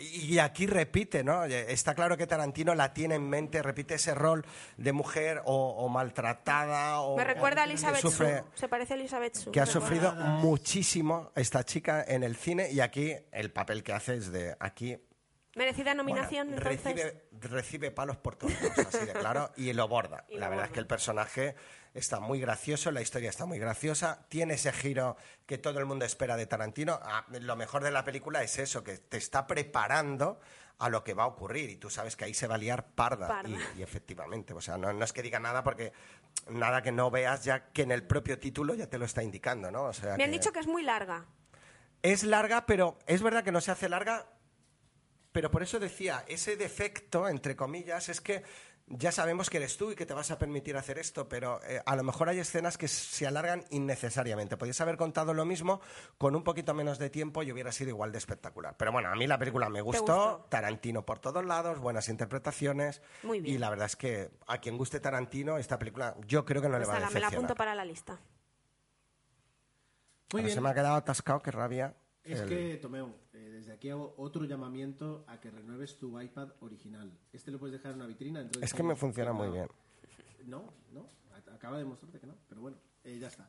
Y aquí repite, ¿no? Está claro que Tarantino la tiene en mente, repite ese rol de mujer o, o maltratada o Me recuerda a Elizabeth sufre-. Se parece a Elizabeth que ha sufrido recuerda. muchísimo esta chica en el cine y aquí el papel que hace es de aquí Merecida nominación, bueno, entonces. recibe, recibe palos por todos así de claro, y lo borda. Y lo la verdad es que el personaje está muy gracioso, la historia está muy graciosa, tiene ese giro que todo el mundo espera de Tarantino. Ah, lo mejor de la película es eso, que te está preparando a lo que va a ocurrir y tú sabes que ahí se va a liar parda. Parda. Y, y efectivamente, o sea, no, no es que diga nada porque nada que no veas ya que en el propio título ya te lo está indicando, ¿no? O sea, Me han dicho que es muy larga. es larga, pero es verdad que no se hace larga. Pero por eso decía, ese defecto, entre comillas, es que ya sabemos que eres tú y que te vas a permitir hacer esto, pero eh, a lo mejor hay escenas que se alargan innecesariamente. Podrías haber contado lo mismo con un poquito menos de tiempo y hubiera sido igual de espectacular. Pero bueno, a mí la película me gustó, gustó? Tarantino por todos lados, buenas interpretaciones. Muy bien. Y la verdad es que a quien guste Tarantino, esta película yo creo que no le Pues va a ala, me la decepcionar. apunto para la lista. Muy Ahora bien. Se me ha quedado atascado, qué rabia. Es El- que, Tomeo, eh, desde aquí hago otro llamamiento a que renueves tu iPad original. Este lo puedes dejar en una vitrina. dentro de Es que me funciona muy No. bien. No, no. Acaba de mostrarte que no. Pero bueno, eh, ya está.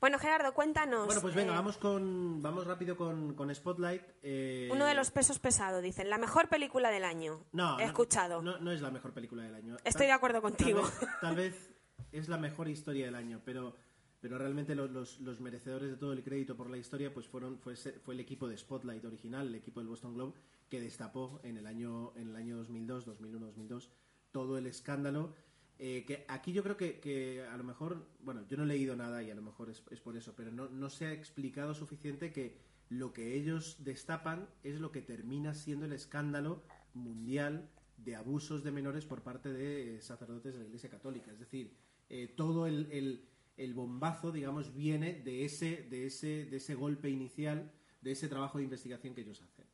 Bueno, Gerardo, cuéntanos. Bueno, pues venga, eh, vamos con vamos rápido con, con Spotlight. eh, Uno de los pesos pesados, dicen. La mejor película del año. No, He no, escuchado. No, no es la mejor película del año. Estoy de acuerdo tal contigo. vez- Tal vez, es la mejor historia del año, pero, pero realmente los, los- los merecedores de todo el crédito por la historia pues fueron fue, fue el equipo de Spotlight original, el equipo del Boston Globe, que destapó en el año, en el año 2002, 2001, 2002 todo el escándalo. eh, que aquí yo creo que, que a lo mejor, bueno, yo no he leído nada y a lo mejor es, es por eso, pero no, no se ha explicado suficiente que lo que ellos destapan es lo que termina siendo el escándalo mundial de abusos de menores por parte de eh, sacerdotes de la Iglesia Católica. Es decir, eh, todo el, el- el bombazo, digamos, viene de ese, de, ese, de ese golpe inicial, de ese trabajo de investigación que ellos hacen.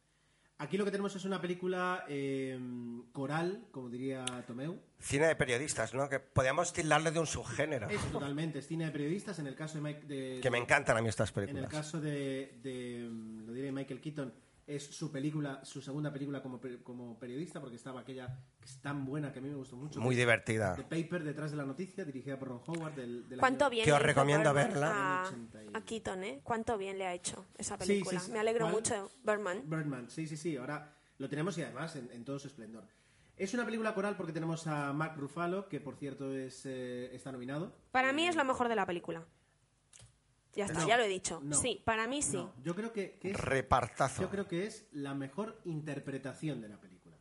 Aquí lo que tenemos es una película eh, coral, como diría Tomeu. Cine de periodistas, ¿no? Que podríamos tildarle de un subgénero. Es totalmente, es cine de periodistas. En el caso de, Mike- de- Que me encantan a mí estas En el películas. caso de, de, lo diré Michael Keaton, es su película, su segunda película como, como periodista, porque estaba aquella que es tan buena que a mí me gustó mucho. Muy que divertida. The Paper, detrás de la noticia, dirigida por Ron Howard. Del, del ¿Cuánto año- bien Que le os recomiendo verla. A, En el 80 y- a Keaton, ¿eh? ¿Cuánto bien le ha hecho esa Sí, sí, película? sí. Me alegro ¿Cuál? mucho. Bergman. Birdman, sí, sí, sí. Ahora lo tenemos y además en, en todo su esplendor. Es una película coral porque tenemos a Mark Ruffalo, que por cierto es, eh, está nominado. Para mí es lo mejor de la película. Ya está, No, ya lo he dicho. no. Sí, para mí sí. No, yo creo que, que es, Repartazo. yo creo que es la mejor interpretación de la película.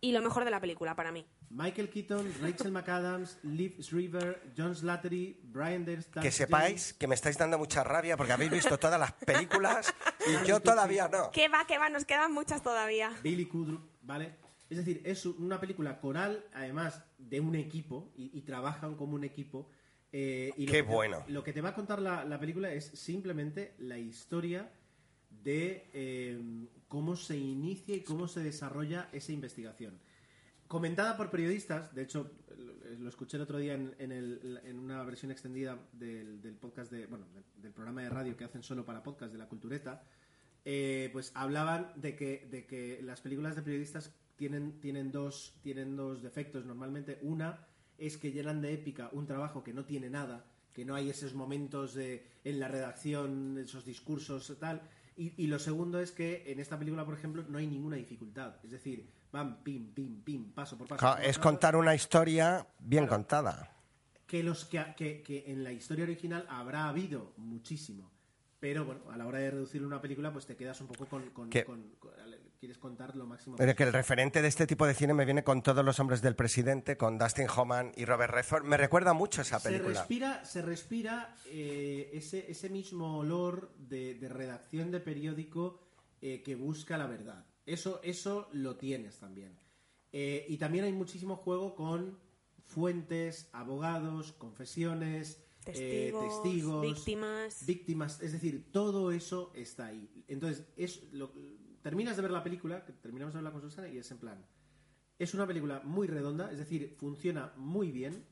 Y lo mejor de la película, para mí. Michael Keaton, Rachel McAdams, Liv Shriver, John Slattery, Brian Derstar. Que sepáis que me estáis dando mucha rabia porque habéis visto todas las películas y yo todavía no. Que va, que va, nos quedan muchas todavía. Billy Kudrup, ¿vale? Es decir, es una película coral, además de un equipo, y, y trabajan como un equipo. Eh, y lo Qué que te- bueno. lo que te va a contar la, la película es simplemente la historia de eh, cómo se inicia y cómo se desarrolla esa investigación. Comentada por periodistas, de hecho, lo, lo escuché el otro día en, en el- en una versión extendida del, del podcast de, bueno, del, del programa de radio que hacen solo para podcast de la Cultureta, eh, pues hablaban de que, de que las películas de periodistas tienen, tienen, dos, tienen dos defectos normalmente. Una es que llenan de épica un trabajo que no tiene nada, que no hay esos momentos de, en la redacción, esos discursos tal. Y, y lo segundo es que en esta película, por ejemplo, no hay ninguna dificultad. Es decir, van pim, pim, pim, paso por paso. Es paso contar una historia bien contada. que los que, que, que en la historia original habrá habido muchísimo. Pero bueno, a la hora de reducir una película, pues te quedas un poco con. con- Que- con- con- quieres contar lo máximo. Pero que el referente de este tipo de cine me viene con todos los hombres del presidente, con Dustin Hoffman y Robert Redford. Me recuerda mucho esa se película. respira, se respira eh, ese, ese mismo olor de, de redacción de periódico eh, que busca la verdad. Eso, eso lo tienes también. Eh, y también hay muchísimo juego con fuentes, abogados, confesiones, eh, Testigos, testigos, víctimas. víctimas, es decir, todo eso está ahí. Entonces, es lo, terminas de ver la película, que terminamos de verla con Susana y es en plan, es una película muy redonda, es decir, funciona muy bien.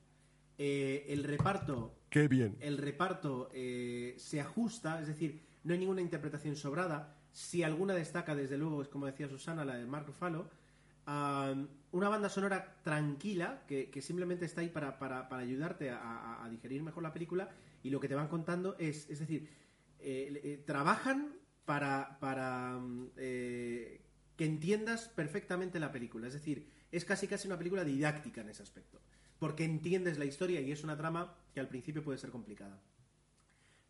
Eh, el reparto, Qué bien. el reparto eh, se ajusta, es decir, no hay ninguna interpretación sobrada. Si alguna destaca, desde luego, es como decía Susana, la de Mark Ruffalo. Una banda sonora tranquila que, que simplemente está ahí para, para- para ayudarte a, a- a digerir mejor la película y lo que te van contando es, es decir, eh, trabajan para, mm, eh, que entiendas perfectamente la película. Es decir, es casi casi una película didáctica en ese aspecto. Porque entiendes la historia y es una trama que al principio puede ser complicada.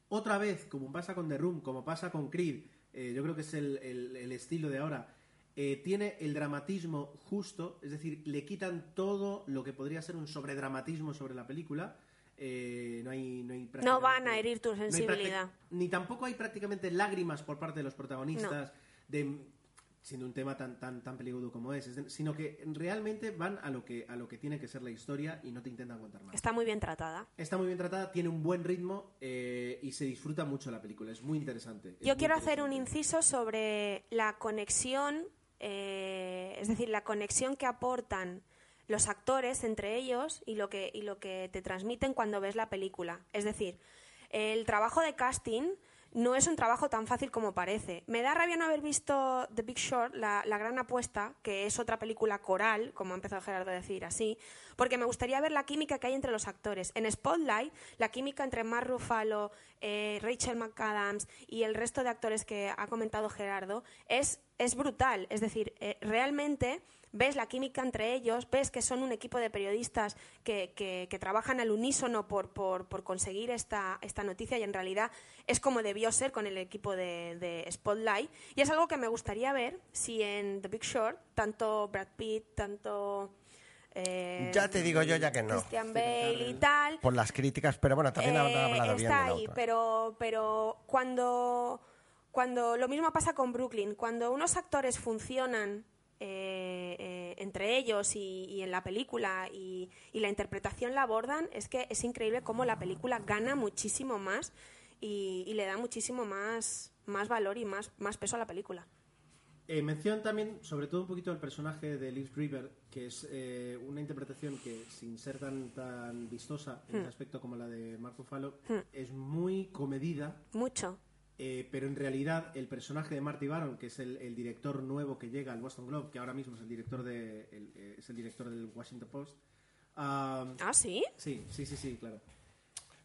Otra vez, como pasa con The Room, como pasa con Creed, eh, yo creo que es el estilo de ahora, eh, tiene el dramatismo justo, es decir, le quitan todo lo que podría ser un sobredramatismo sobre la película. Eh, no hay, no hay No prácticamente- van a herir tu no sensibilidad. ni tampoco hay prácticamente lágrimas por parte de los protagonistas, de, siendo un tema tan, tan, tan peligroso como es, sino que realmente van a lo que, a lo que tiene que ser la historia y no te intentan contar más. Está muy bien tratada. Está muy bien tratada, tiene un buen ritmo eh, y se disfruta mucho la película. Es muy interesante. es Yo muy quiero hacer un inciso sobre la conexión, eh, es decir, la conexión que aportan los actores entre ellos y lo que, y lo que te transmiten cuando ves la película. Es decir, el trabajo de casting no es un trabajo tan fácil como parece. Me da rabia no haber visto The Big Short, la, la, gran apuesta, que es otra película coral, como ha empezado Gerardo a decir así, porque me gustaría ver la química que hay entre los actores. En Spotlight, la química entre Mark Ruffalo, eh, Rachel McAdams y el resto de actores que ha comentado Gerardo es, es brutal. Es decir, eh, realmente ves la química entre ellos, ves que son un equipo de periodistas que, que, trabajan al unísono por, por, por, conseguir esta, esta noticia y en realidad es como debió ser con el equipo de, de, Spotlight. Y es algo que me gustaría ver si en The Big Short, tanto Brad Pitt, tanto... Eh, ya te digo yo ya que no. Christian Bale y tal. Por las críticas, pero bueno, también eh, hablado bien de ahí, pero, pero cuando, cuando lo mismo pasa con Brooklyn, cuando unos actores funcionan eh, eh, entre ellos y, en la película y, la interpretación la abordan, es que es increíble cómo la película gana muchísimo más y, le da muchísimo más, más valor y más, más peso a la película. Eh, mención también, sobre todo un poquito el personaje de Liz River, que es eh, una interpretación que, sin ser tan, tan vistosa en un hmm. aspecto como la de Marco Falo, hmm. es muy comedida. Mucho. Eh, pero en realidad el personaje de Marty Baron, que es el, director nuevo que llega al Boston Globe, que ahora mismo es el director de eh, es el director del Washington Post. ah, sí. Sí, sí, sí, sí, claro.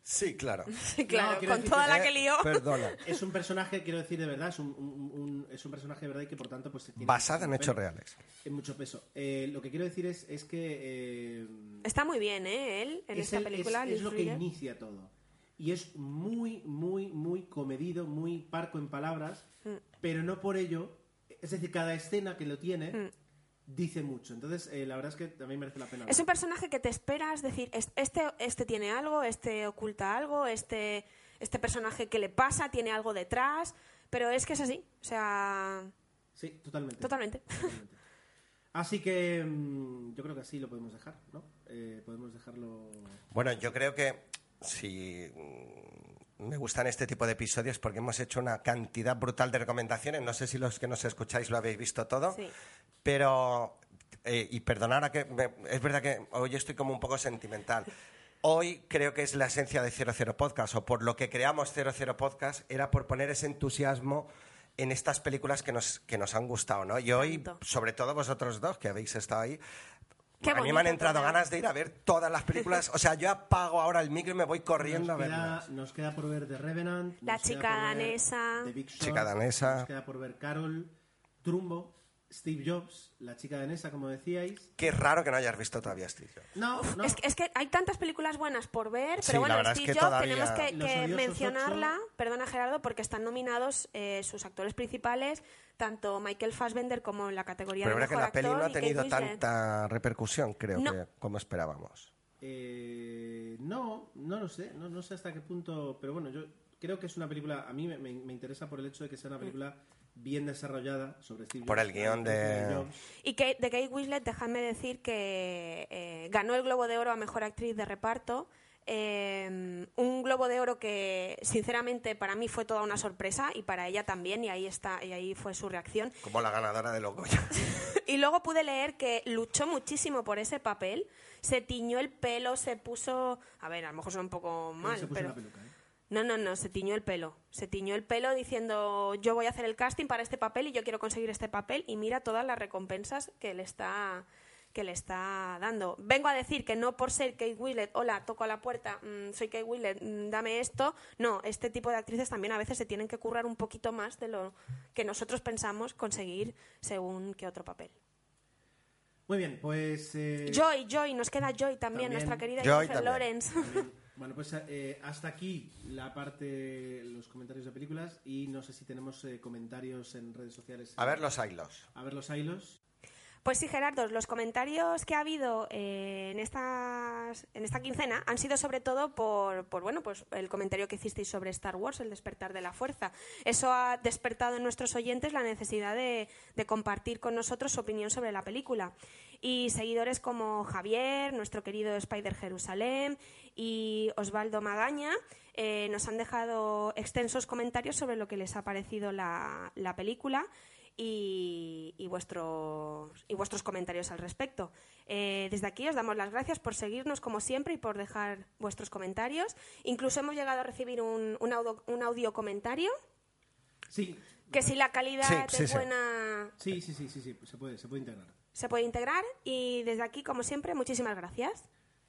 Sí, claro. claro, con toda la que lió. Perdona. Es un personaje, quiero decir de verdad, es un, es un personaje de verdad y que por tanto pues tiene basada en hechos reales. En mucho peso. Eh, lo que quiero decir es, es que está muy bien, ¿eh? Él en esta película. Es, es lo que inicia todo y es muy, muy, muy comedido, muy parco en palabras, mm. pero no por ello, es decir, cada escena que lo tiene mm. dice mucho. Entonces, eh, la verdad es que también merece la pena. Es un personaje que te esperas decir, este, este tiene algo, este oculta algo, este, este personaje que le pasa tiene algo detrás, pero es que es así, o sea... Sí, totalmente. Totalmente. Así que mm, yo creo que así lo podemos dejar, ¿no? Eh, podemos dejarlo... Bueno, yo creo que si mm, me gustan este tipo de episodios porque hemos hecho una cantidad brutal de recomendaciones. No sé si los que nos escucháis lo habéis visto todo, pero eh, y perdonar que es verdad que hoy estoy como un poco sentimental. Hoy creo que es la esencia de 00 Podcast, o por lo que creamos 00 Podcast, era por poner ese entusiasmo en estas películas que nos, que nos han gustado, ¿no? Y hoy, sobre todo vosotros dos, que habéis estado ahí, a mí me han entrado ganas de ir a ver todas las películas. O sea, yo apago ahora el micro y me voy corriendo a verlas. Nos queda por ver The Revenant. La chica danesa. chica danesa. Nos queda por ver Carol, Trumbo. Steve Jobs, la chica danesa, como decíais. Qué raro que no hayas visto todavía Steve Jobs. No, no. Es, que hay tantas películas buenas por ver, pero bueno, Steve Jobs tenemos que, mencionarla, perdona Gerardo, porque están nominados eh, sus actores principales, tanto Michael Fassbender como en la categoría pero de mejor que la peli no ha tenido tanta repercusión, creo que como esperábamos. Eh, no, no lo sé, no, no sé hasta qué punto, pero bueno, yo creo que es una película, a mí me, me interesa por el hecho de que sea una película bien desarrollada sobre Steve Por el guion de... Y que de Kate Winslet, dejadme decir que eh, ganó el Globo de Oro a Mejor Actriz de Reparto. Eh, un Globo de Oro que, sinceramente, para mí fue toda una sorpresa y para ella también, y ahí, está, y ahí fue su reacción. Como la ganadora de los y luego pude leer que luchó muchísimo por ese papel, se tiñó el pelo, se puso... A ver, a lo mejor suena un poco mal, pero... ¿eh? No, no, no, se tiñó el pelo. Se tiñó el pelo diciendo yo voy a hacer el casting para este papel y yo quiero conseguir este papel y mira todas las recompensas que le está que le está dando. Vengo a decir que no por ser Kate Willett, hola, toco a la puerta, mm, soy Kate Willett, mm, dame esto. No, este tipo de actrices también a veces se tienen que currar un poquito más de lo que nosotros pensamos conseguir según qué otro papel. Muy bien, pues... Eh, Joy, Joy, nos queda Joy también, nuestra querida Joy Lawrence. Bueno, pues eh, hasta aquí la parte, los comentarios de películas y no sé si tenemos eh, comentarios en redes sociales. A ver los hilos. A ver los hilos. Pues sí, Gerardo, los comentarios que ha habido eh, en, estas, en esta quincena han sido sobre todo por, por, bueno, pues el comentario que hicisteis sobre Star Wars, el despertar de la fuerza. Eso ha despertado en nuestros oyentes la necesidad de, de compartir con nosotros su opinión sobre la película. Y seguidores como Javier, nuestro querido Spider Jerusalén y Osvaldo Magaña eh, nos han dejado extensos comentarios sobre lo que les ha parecido la, la película y, y, vuestros, y vuestros comentarios al respecto. Eh, desde aquí os damos las gracias por seguirnos como siempre y por dejar vuestros comentarios. Incluso hemos llegado a recibir un, un, audio, un audio comentario. Sí. Que si la calidad Sí, es sí. buena, Sí, sí, sí, sí, sí, se puede, se puede integrar. Se puede integrar. Y desde aquí, como siempre, muchísimas gracias.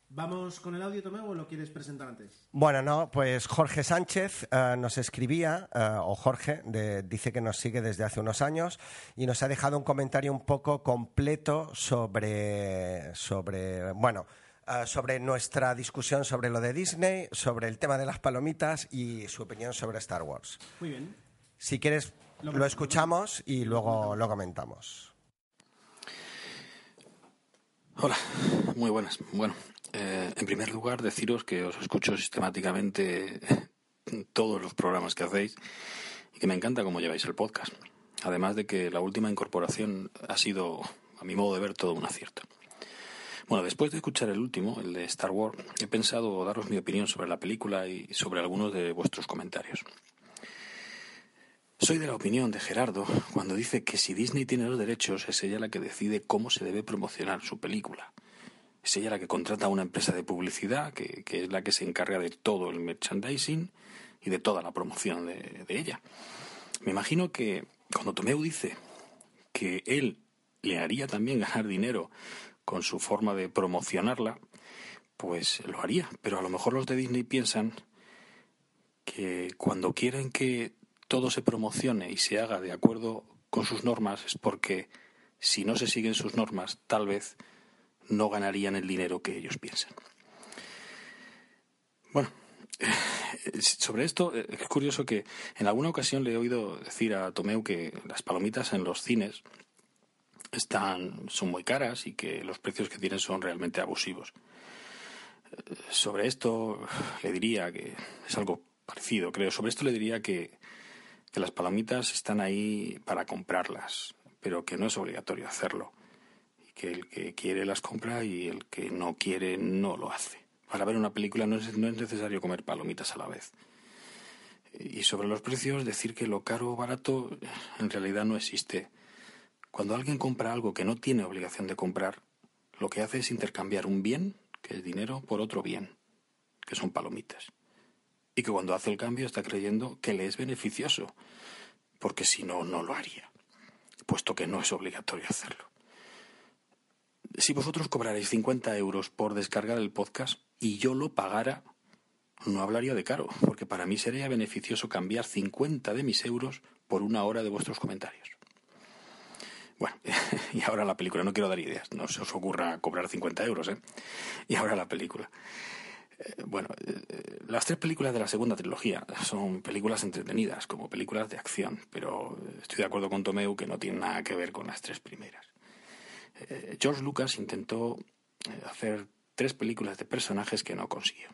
¿Vamos con el audio, Tomeo, o lo quieres presentar antes? Bueno, no, pues Jorge Sánchez eh, nos escribía, eh, o Jorge, de- dice que nos sigue desde hace unos años y nos ha dejado un comentario un poco completo sobre, sobre bueno, eh, sobre nuestra discusión sobre lo de Disney, sobre el tema de las palomitas y su opinión sobre Star Wars. Muy bien. Si quieres, Lo lo escuchamos y luego lo comentamos. Hola, muy buenas. Bueno, eh, en primer lugar, deciros que os escucho sistemáticamente en todos los programas que hacéis y que me encanta cómo lleváis el podcast. Además de que la última incorporación ha sido, a mi modo de ver, todo un acierto. Bueno, después de escuchar el último, el de Star Wars, he pensado daros mi opinión sobre la película y sobre algunos de vuestros comentarios. Soy de la opinión de Gerardo cuando dice que si Disney tiene los derechos es ella la que decide cómo se debe promocionar su película. Es ella la que contrata a una empresa de publicidad que, que es la que se encarga de todo el merchandising y de toda la promoción de, de ella. Me imagino que cuando Tomeu dice que él le haría también ganar dinero con su forma de promocionarla, pues lo haría. Pero a lo mejor los de Disney piensan que cuando quieren que todo se promocione y se haga de acuerdo con sus normas es porque si no se siguen sus normas tal vez no ganarían el dinero que ellos piensan. Bueno, sobre esto eh, es curioso que en alguna ocasión le he oído decir a Tomeu que las palomitas en los cines están son muy caras y que los precios que tienen son realmente abusivos. Eh, Sobre esto le diría que es algo parecido, creo. Sobre esto le diría que, que las palomitas están ahí para comprarlas, pero que no es obligatorio hacerlo. Y que el que quiere las compra y el que no quiere no lo hace. Para ver una película no es, no es necesario comer palomitas a la vez. Y sobre los precios, decir que lo caro o barato en realidad no existe. Cuando alguien compra algo que no tiene obligación de comprar, lo que hace es intercambiar un bien, que es dinero, por otro bien, que son palomitas. Y que cuando hace el cambio está creyendo que le es beneficioso, porque si no, no lo haría, puesto que no es obligatorio hacerlo. Si vosotros cobrarais 50 euros por descargar el podcast y yo lo pagara, no hablaría de caro, porque para mí sería beneficioso cambiar 50 de mis euros por una hora de vuestros comentarios. Bueno, y ahora la película. No quiero dar ideas, no se os ocurra cobrar 50 euros, ¿eh? Y ahora la película. Eh, bueno, eh, las tres películas de la segunda trilogía son películas entretenidas, como películas de acción, pero estoy de acuerdo con Tomeu que no tienen nada que ver con las tres primeras. Eh, George Lucas intentó eh, hacer tres películas de personajes que no consiguió.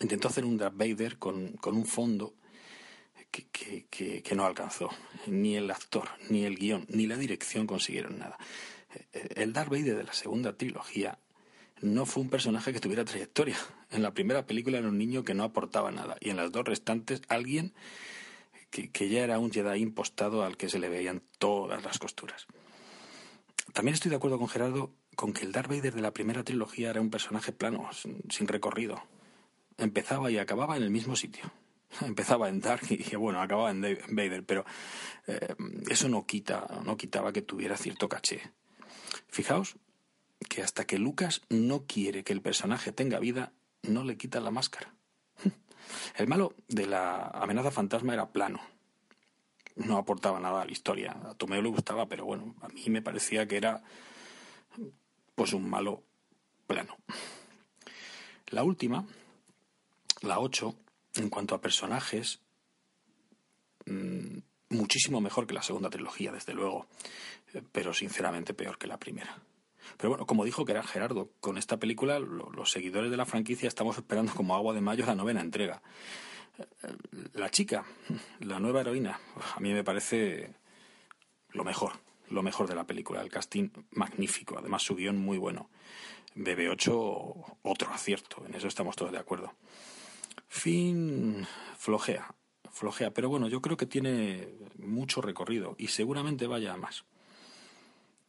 Intentó hacer un Darth Vader con, con un fondo que, que, que, que no alcanzó. Ni el actor, ni el guion, ni la dirección consiguieron nada. Eh, El Darth Vader de la segunda trilogía no fue un personaje que tuviera trayectoria. En la primera película era un niño que no aportaba nada. Y en las dos restantes, alguien que, que ya era un Jedi impostado al que se le veían todas las costuras. También estoy de acuerdo con Gerardo con que el Darth Vader de la primera trilogía era un personaje plano, sin, recorrido. Empezaba y acababa en el mismo sitio. Empezaba en Dark y bueno, acababa en Vader, pero eh, eso no quita, no quitaba que tuviera cierto caché. Fijaos que hasta que Lucas no quiere que el personaje tenga vida, no le quita la máscara. El malo de la amenaza fantasma era plano. No aportaba nada a la historia. A Tomeo le gustaba, pero bueno, a mí me parecía que era pues un malo plano. La última, la 8, en cuanto a personajes, mm, muchísimo mejor que la segunda trilogía, desde luego, eh, pero sinceramente peor que la primera. Pero bueno, como dijo que era Gerardo, con esta película lo- los seguidores de la franquicia estamos esperando como agua de mayo la novena entrega. La chica, la nueva heroína, a mí me parece lo mejor, lo mejor de la película. El casting magnífico, además su guion muy bueno. BB8, otro acierto, en eso estamos todos de acuerdo. Fin flojea, flojea. Pero bueno, yo creo que tiene mucho recorrido y seguramente vaya a más.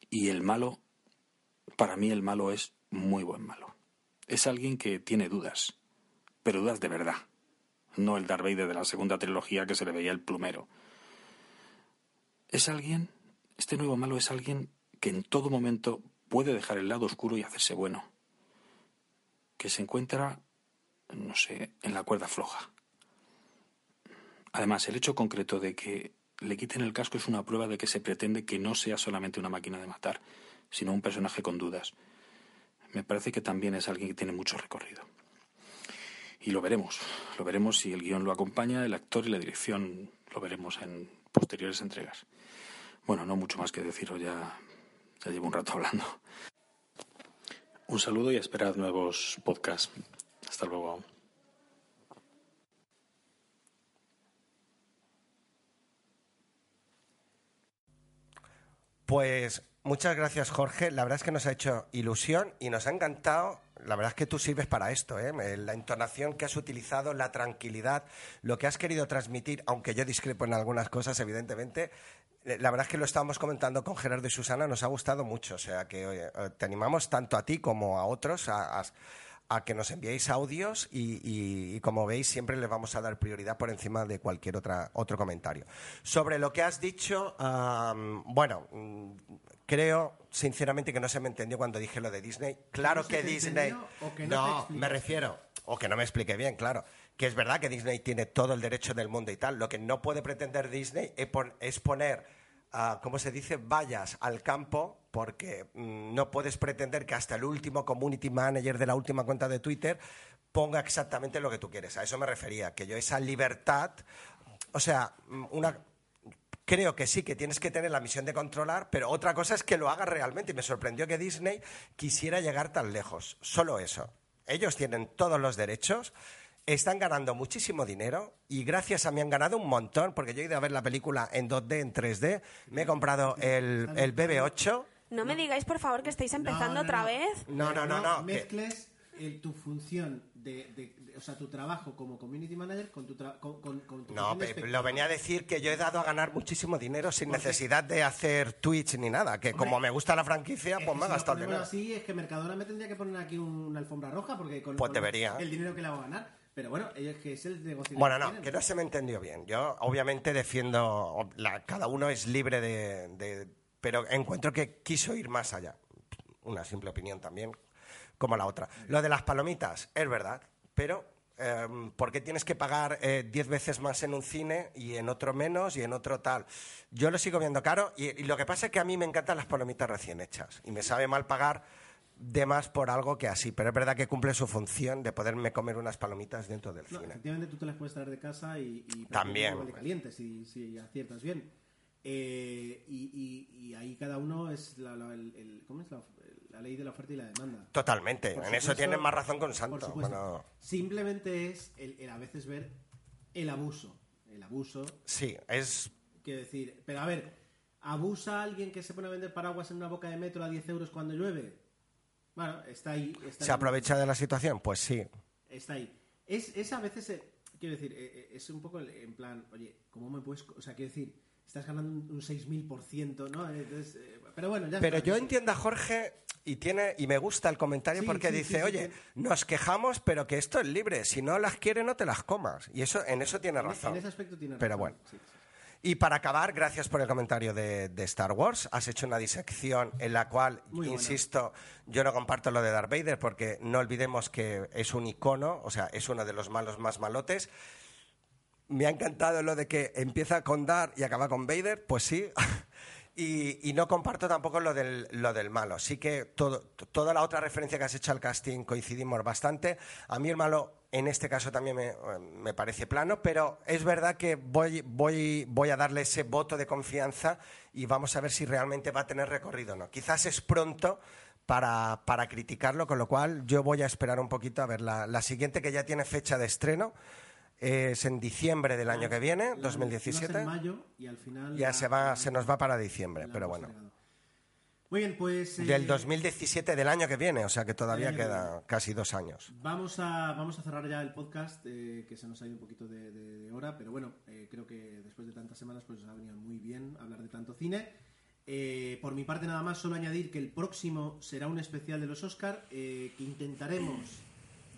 Y el malo, para mí el malo es muy buen malo. Es alguien que tiene dudas, pero dudas de verdad. No el Darth de la segunda trilogía que se le veía el plumero. Es alguien, este nuevo malo es alguien que en todo momento puede dejar el lado oscuro y hacerse bueno. Que se encuentra, no sé, en la cuerda floja. Además, el hecho concreto de que le quiten el casco es una prueba de que se pretende que no sea solamente una máquina de matar, sino un personaje con dudas. Me parece que también es alguien que tiene mucho recorrido. Y lo veremos, lo veremos si el guion lo acompaña, el actor y la dirección lo veremos en posteriores entregas. Bueno, no mucho más que deciros, ya, ya llevo un rato hablando. Un saludo y esperad nuevos podcasts. Hasta luego. Pues muchas gracias, Jorge. La verdad es que nos ha hecho ilusión y nos ha encantado. La verdad es que tú sirves para esto, ¿eh? la entonación que has utilizado, la tranquilidad, lo que has querido transmitir, aunque yo discrepo en algunas cosas, evidentemente. eh, La verdad es que lo estábamos comentando con Gerardo y Susana, nos ha gustado mucho. O sea, que oye, eh, te animamos tanto a ti como a otros a, a- a que nos enviéis audios y, y- y como veis siempre les vamos a dar prioridad por encima de cualquier otra, otro comentario. Sobre lo que has dicho, am, bueno, mm, creo sinceramente que no se me entendió cuando dije lo de Disney. Claro ¿No que Disney... que no te me refiero, o que no me explique bien, claro. Que es verdad que Disney tiene todo el derecho del mundo y tal. Lo que no puede pretender Disney es poner ah, ¿cómo se dice? Vallas al campo, porque mm, no puedes pretender que hasta el último community manager de la última cuenta de Twitter ponga exactamente lo que tú quieres. A eso me refería, que yo esa libertad, o sea, mm, una, creo que sí, que tienes que tener la misión de controlar, pero otra cosa es que lo hagas realmente. Y me sorprendió que Disney quisiera llegar tan lejos. Solo eso. Ellos tienen todos los derechos, están ganando muchísimo dinero y gracias a mí han ganado un montón, porque yo he ido a ver la película en 2D, en 3D, me he comprado el, el BB8. No me digáis, por favor, que estáis empezando No, no, otra no. vez. No, no, no, no. Mezcles el- tu función de, de- de- o sea, tu trabajo como community manager con tu, tra- con, con- con tu No, función de pe- espectador. lo venía a decir que yo he dado a ganar muchísimo dinero sin Porque- necesidad de hacer Twitch ni nada, que como me gusta la franquicia, Es pues me ha gastado dinero. así es que Mercadona me tendría que poner aquí una alfombra roja porque con, Pues con debería. el dinero que le hago a ganar. Pero bueno, que es el negocio. Bueno, no, tienen. que no se me entendió bien. Yo obviamente defiendo, la- cada uno es libre de, de- Pero encuentro que quiso ir más allá. Una simple opinión también, como la otra. Lo de las palomitas, es verdad, pero em, ¿por qué tienes que pagar eh, 10 veces más en un cine y en otro menos y en otro tal? Yo lo sigo viendo caro y, y lo que pasa es que a mí me encantan las palomitas recién hechas y me sabe mal pagar de más por algo que así, pero es verdad que cumple su función de poderme comer unas palomitas dentro del No, cine. efectivamente tú te las puedes traer de casa y, y También. de calientes si, si aciertas bien. Eh, y, y- y ahí cada uno es la, la- el- el- ¿cómo es la, la ley de la oferta y la demanda. Totalmente, Por en eso tienen más razón con por Santo. supuesto. Bueno, Simplemente es el, el a veces ver el abuso. El abuso, sí, es quiero decir, pero a ver, ¿abusa alguien que se pone a vender paraguas en una boca de metro a 10 euros cuando llueve? Bueno, está ahí. Está se ahí. aprovecha de la situación, pues sí. Está ahí. Es, es a veces, eh, quiero decir, eh, eh, es un poco el- en plan, oye, ¿cómo me puedes...? O sea, quiero decir, estás ganando un, un 6.000%, ¿no? Entonces, eh, pero bueno, ya Pero está. yo entiendo a Jorge y tiene y me gusta el comentario Sí, porque sí, dice, sí, oye, nos quejamos, pero que esto es libre. Si no las quieres, no te las comas. Y eso, en eso tiene En- razón. En ese aspecto tiene Pero razón, bueno. Y para acabar, gracias por el comentario de, de Star Wars. Has hecho una disección en la cual, Muy insisto, yo no comparto lo de Darth Vader porque no olvidemos que es un icono, o sea, es uno de los malos más malotes. Me ha encantado lo de que empieza con Darth y acaba con Vader, pues sí. Y, no comparto tampoco lo del, lo del malo. Sí que todo, toda la otra referencia que has hecho al casting coincidimos bastante. A mí el malo en este caso también me, me parece plano, pero es verdad que voy, voy, voy a darle ese voto de confianza y vamos a ver si realmente va a tener recorrido o no. Quizás es pronto para, para criticarlo, con lo cual yo voy a esperar un poquito a ver la, la siguiente que ya tiene fecha de estreno. Es en diciembre del año que viene, La- iba a ser 2017. en mayo y al final... Ya la- se va, se nos va para diciembre, pero bueno. Muy bien, pues... eh, Del 2017 del año que viene, o sea que todavía que queda casi dos años. Vamos a, vamos a cerrar ya el podcast, eh, que se nos ha ido un poquito de, de- de hora, pero bueno, eh, creo que después de tantas semanas pues nos ha venido muy bien hablar de tanto cine. Eh, por mi parte nada más, solo añadir que el próximo será un especial de los Oscar, que intentaremos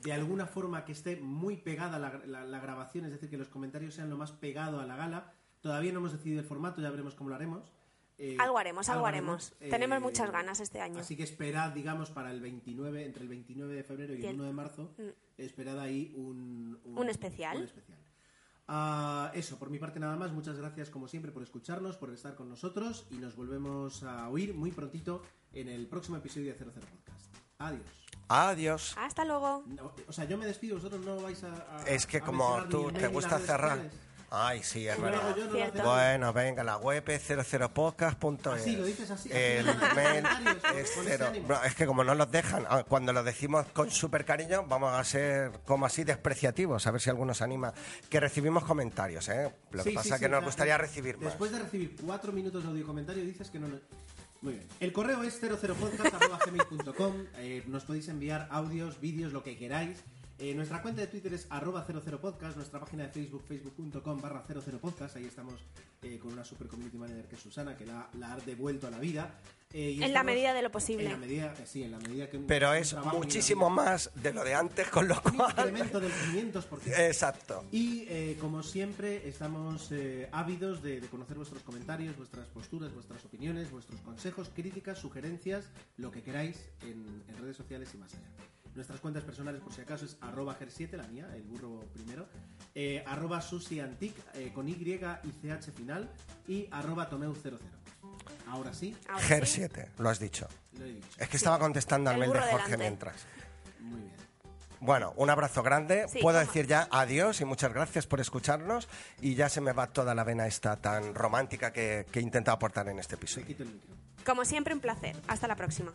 de alguna forma que esté muy pegada la, la- la grabación, es decir, que los comentarios sean lo más pegado a la gala. Todavía no hemos decidido el formato, ya veremos cómo lo haremos. Eh, Algo haremos, algo haremos. Eh, Tenemos muchas ganas este año. Así que esperad, digamos, para el 29, entre el 29 de febrero y el Bien. 1 de marzo, esperad ahí un, Un especial. un especial. Ah, eso, por mi parte nada más. Muchas gracias, como siempre, por escucharnos, por estar con nosotros y nos volvemos a oír muy prontito en el próximo episodio de 00 Podcast. Adiós. Adiós. Hasta luego. No, o sea, yo me despido, vosotros no vais a. a- Es que a como tú te gusta cerrar. Ay, sí, es verdad. no. Bueno, venga, la web es 00podcast.es. Así, lo dices así, El los mail es cero. No, es que como no los dejan, ah, cuando lo decimos con súper cariño, vamos a ser como así despreciativos, a ver si alguno se anima. Que recibimos comentarios, ¿eh? Lo que Sí, pasa sí, es que sí, nos gustaría recibir más. Después de recibir cuatro minutos de audio comentario, dices que no. Muy bien. El correo es 00podcast.gmail.com. Eh, nos podéis enviar audios, vídeos, lo que queráis. Eh, nuestra cuenta de Twitter es arroba 00podcast. Nuestra página de Facebook, facebook.com barra 00podcast. Ahí estamos eh, con una super community manager que es Susana, que la, la ha devuelto a la vida. Eh, y En la medida de lo posible. En la medida, eh, sí, en la medida que un- Pero un es muchísimo más de lo de antes, con lo Un cual... incremento del 500%. Exacto. Y eh, como siempre, estamos eh, ávidos de, de conocer vuestros comentarios, vuestras posturas, vuestras opiniones, vuestros consejos, críticas, sugerencias, lo que queráis en, en redes sociales y más allá. Nuestras cuentas personales, por si acaso, es arroba ger7, la mía, el burro primero, eh, arroba susiantic, eh, con Y y CH final, y arroba tomeu00. Ahora sí, Ahora Ger sí. 7, lo has dicho. lo he dicho. Es que estaba contestando al mail de Jorge delante. mientras. Muy bien. Bueno, un abrazo grande. Sí, Puedo toma. decir ya adiós y muchas gracias por escucharnos. Y ya se me va toda la vena esta tan romántica que, que he intentado aportar en este Te episodio. Como siempre, un placer. Hasta la próxima.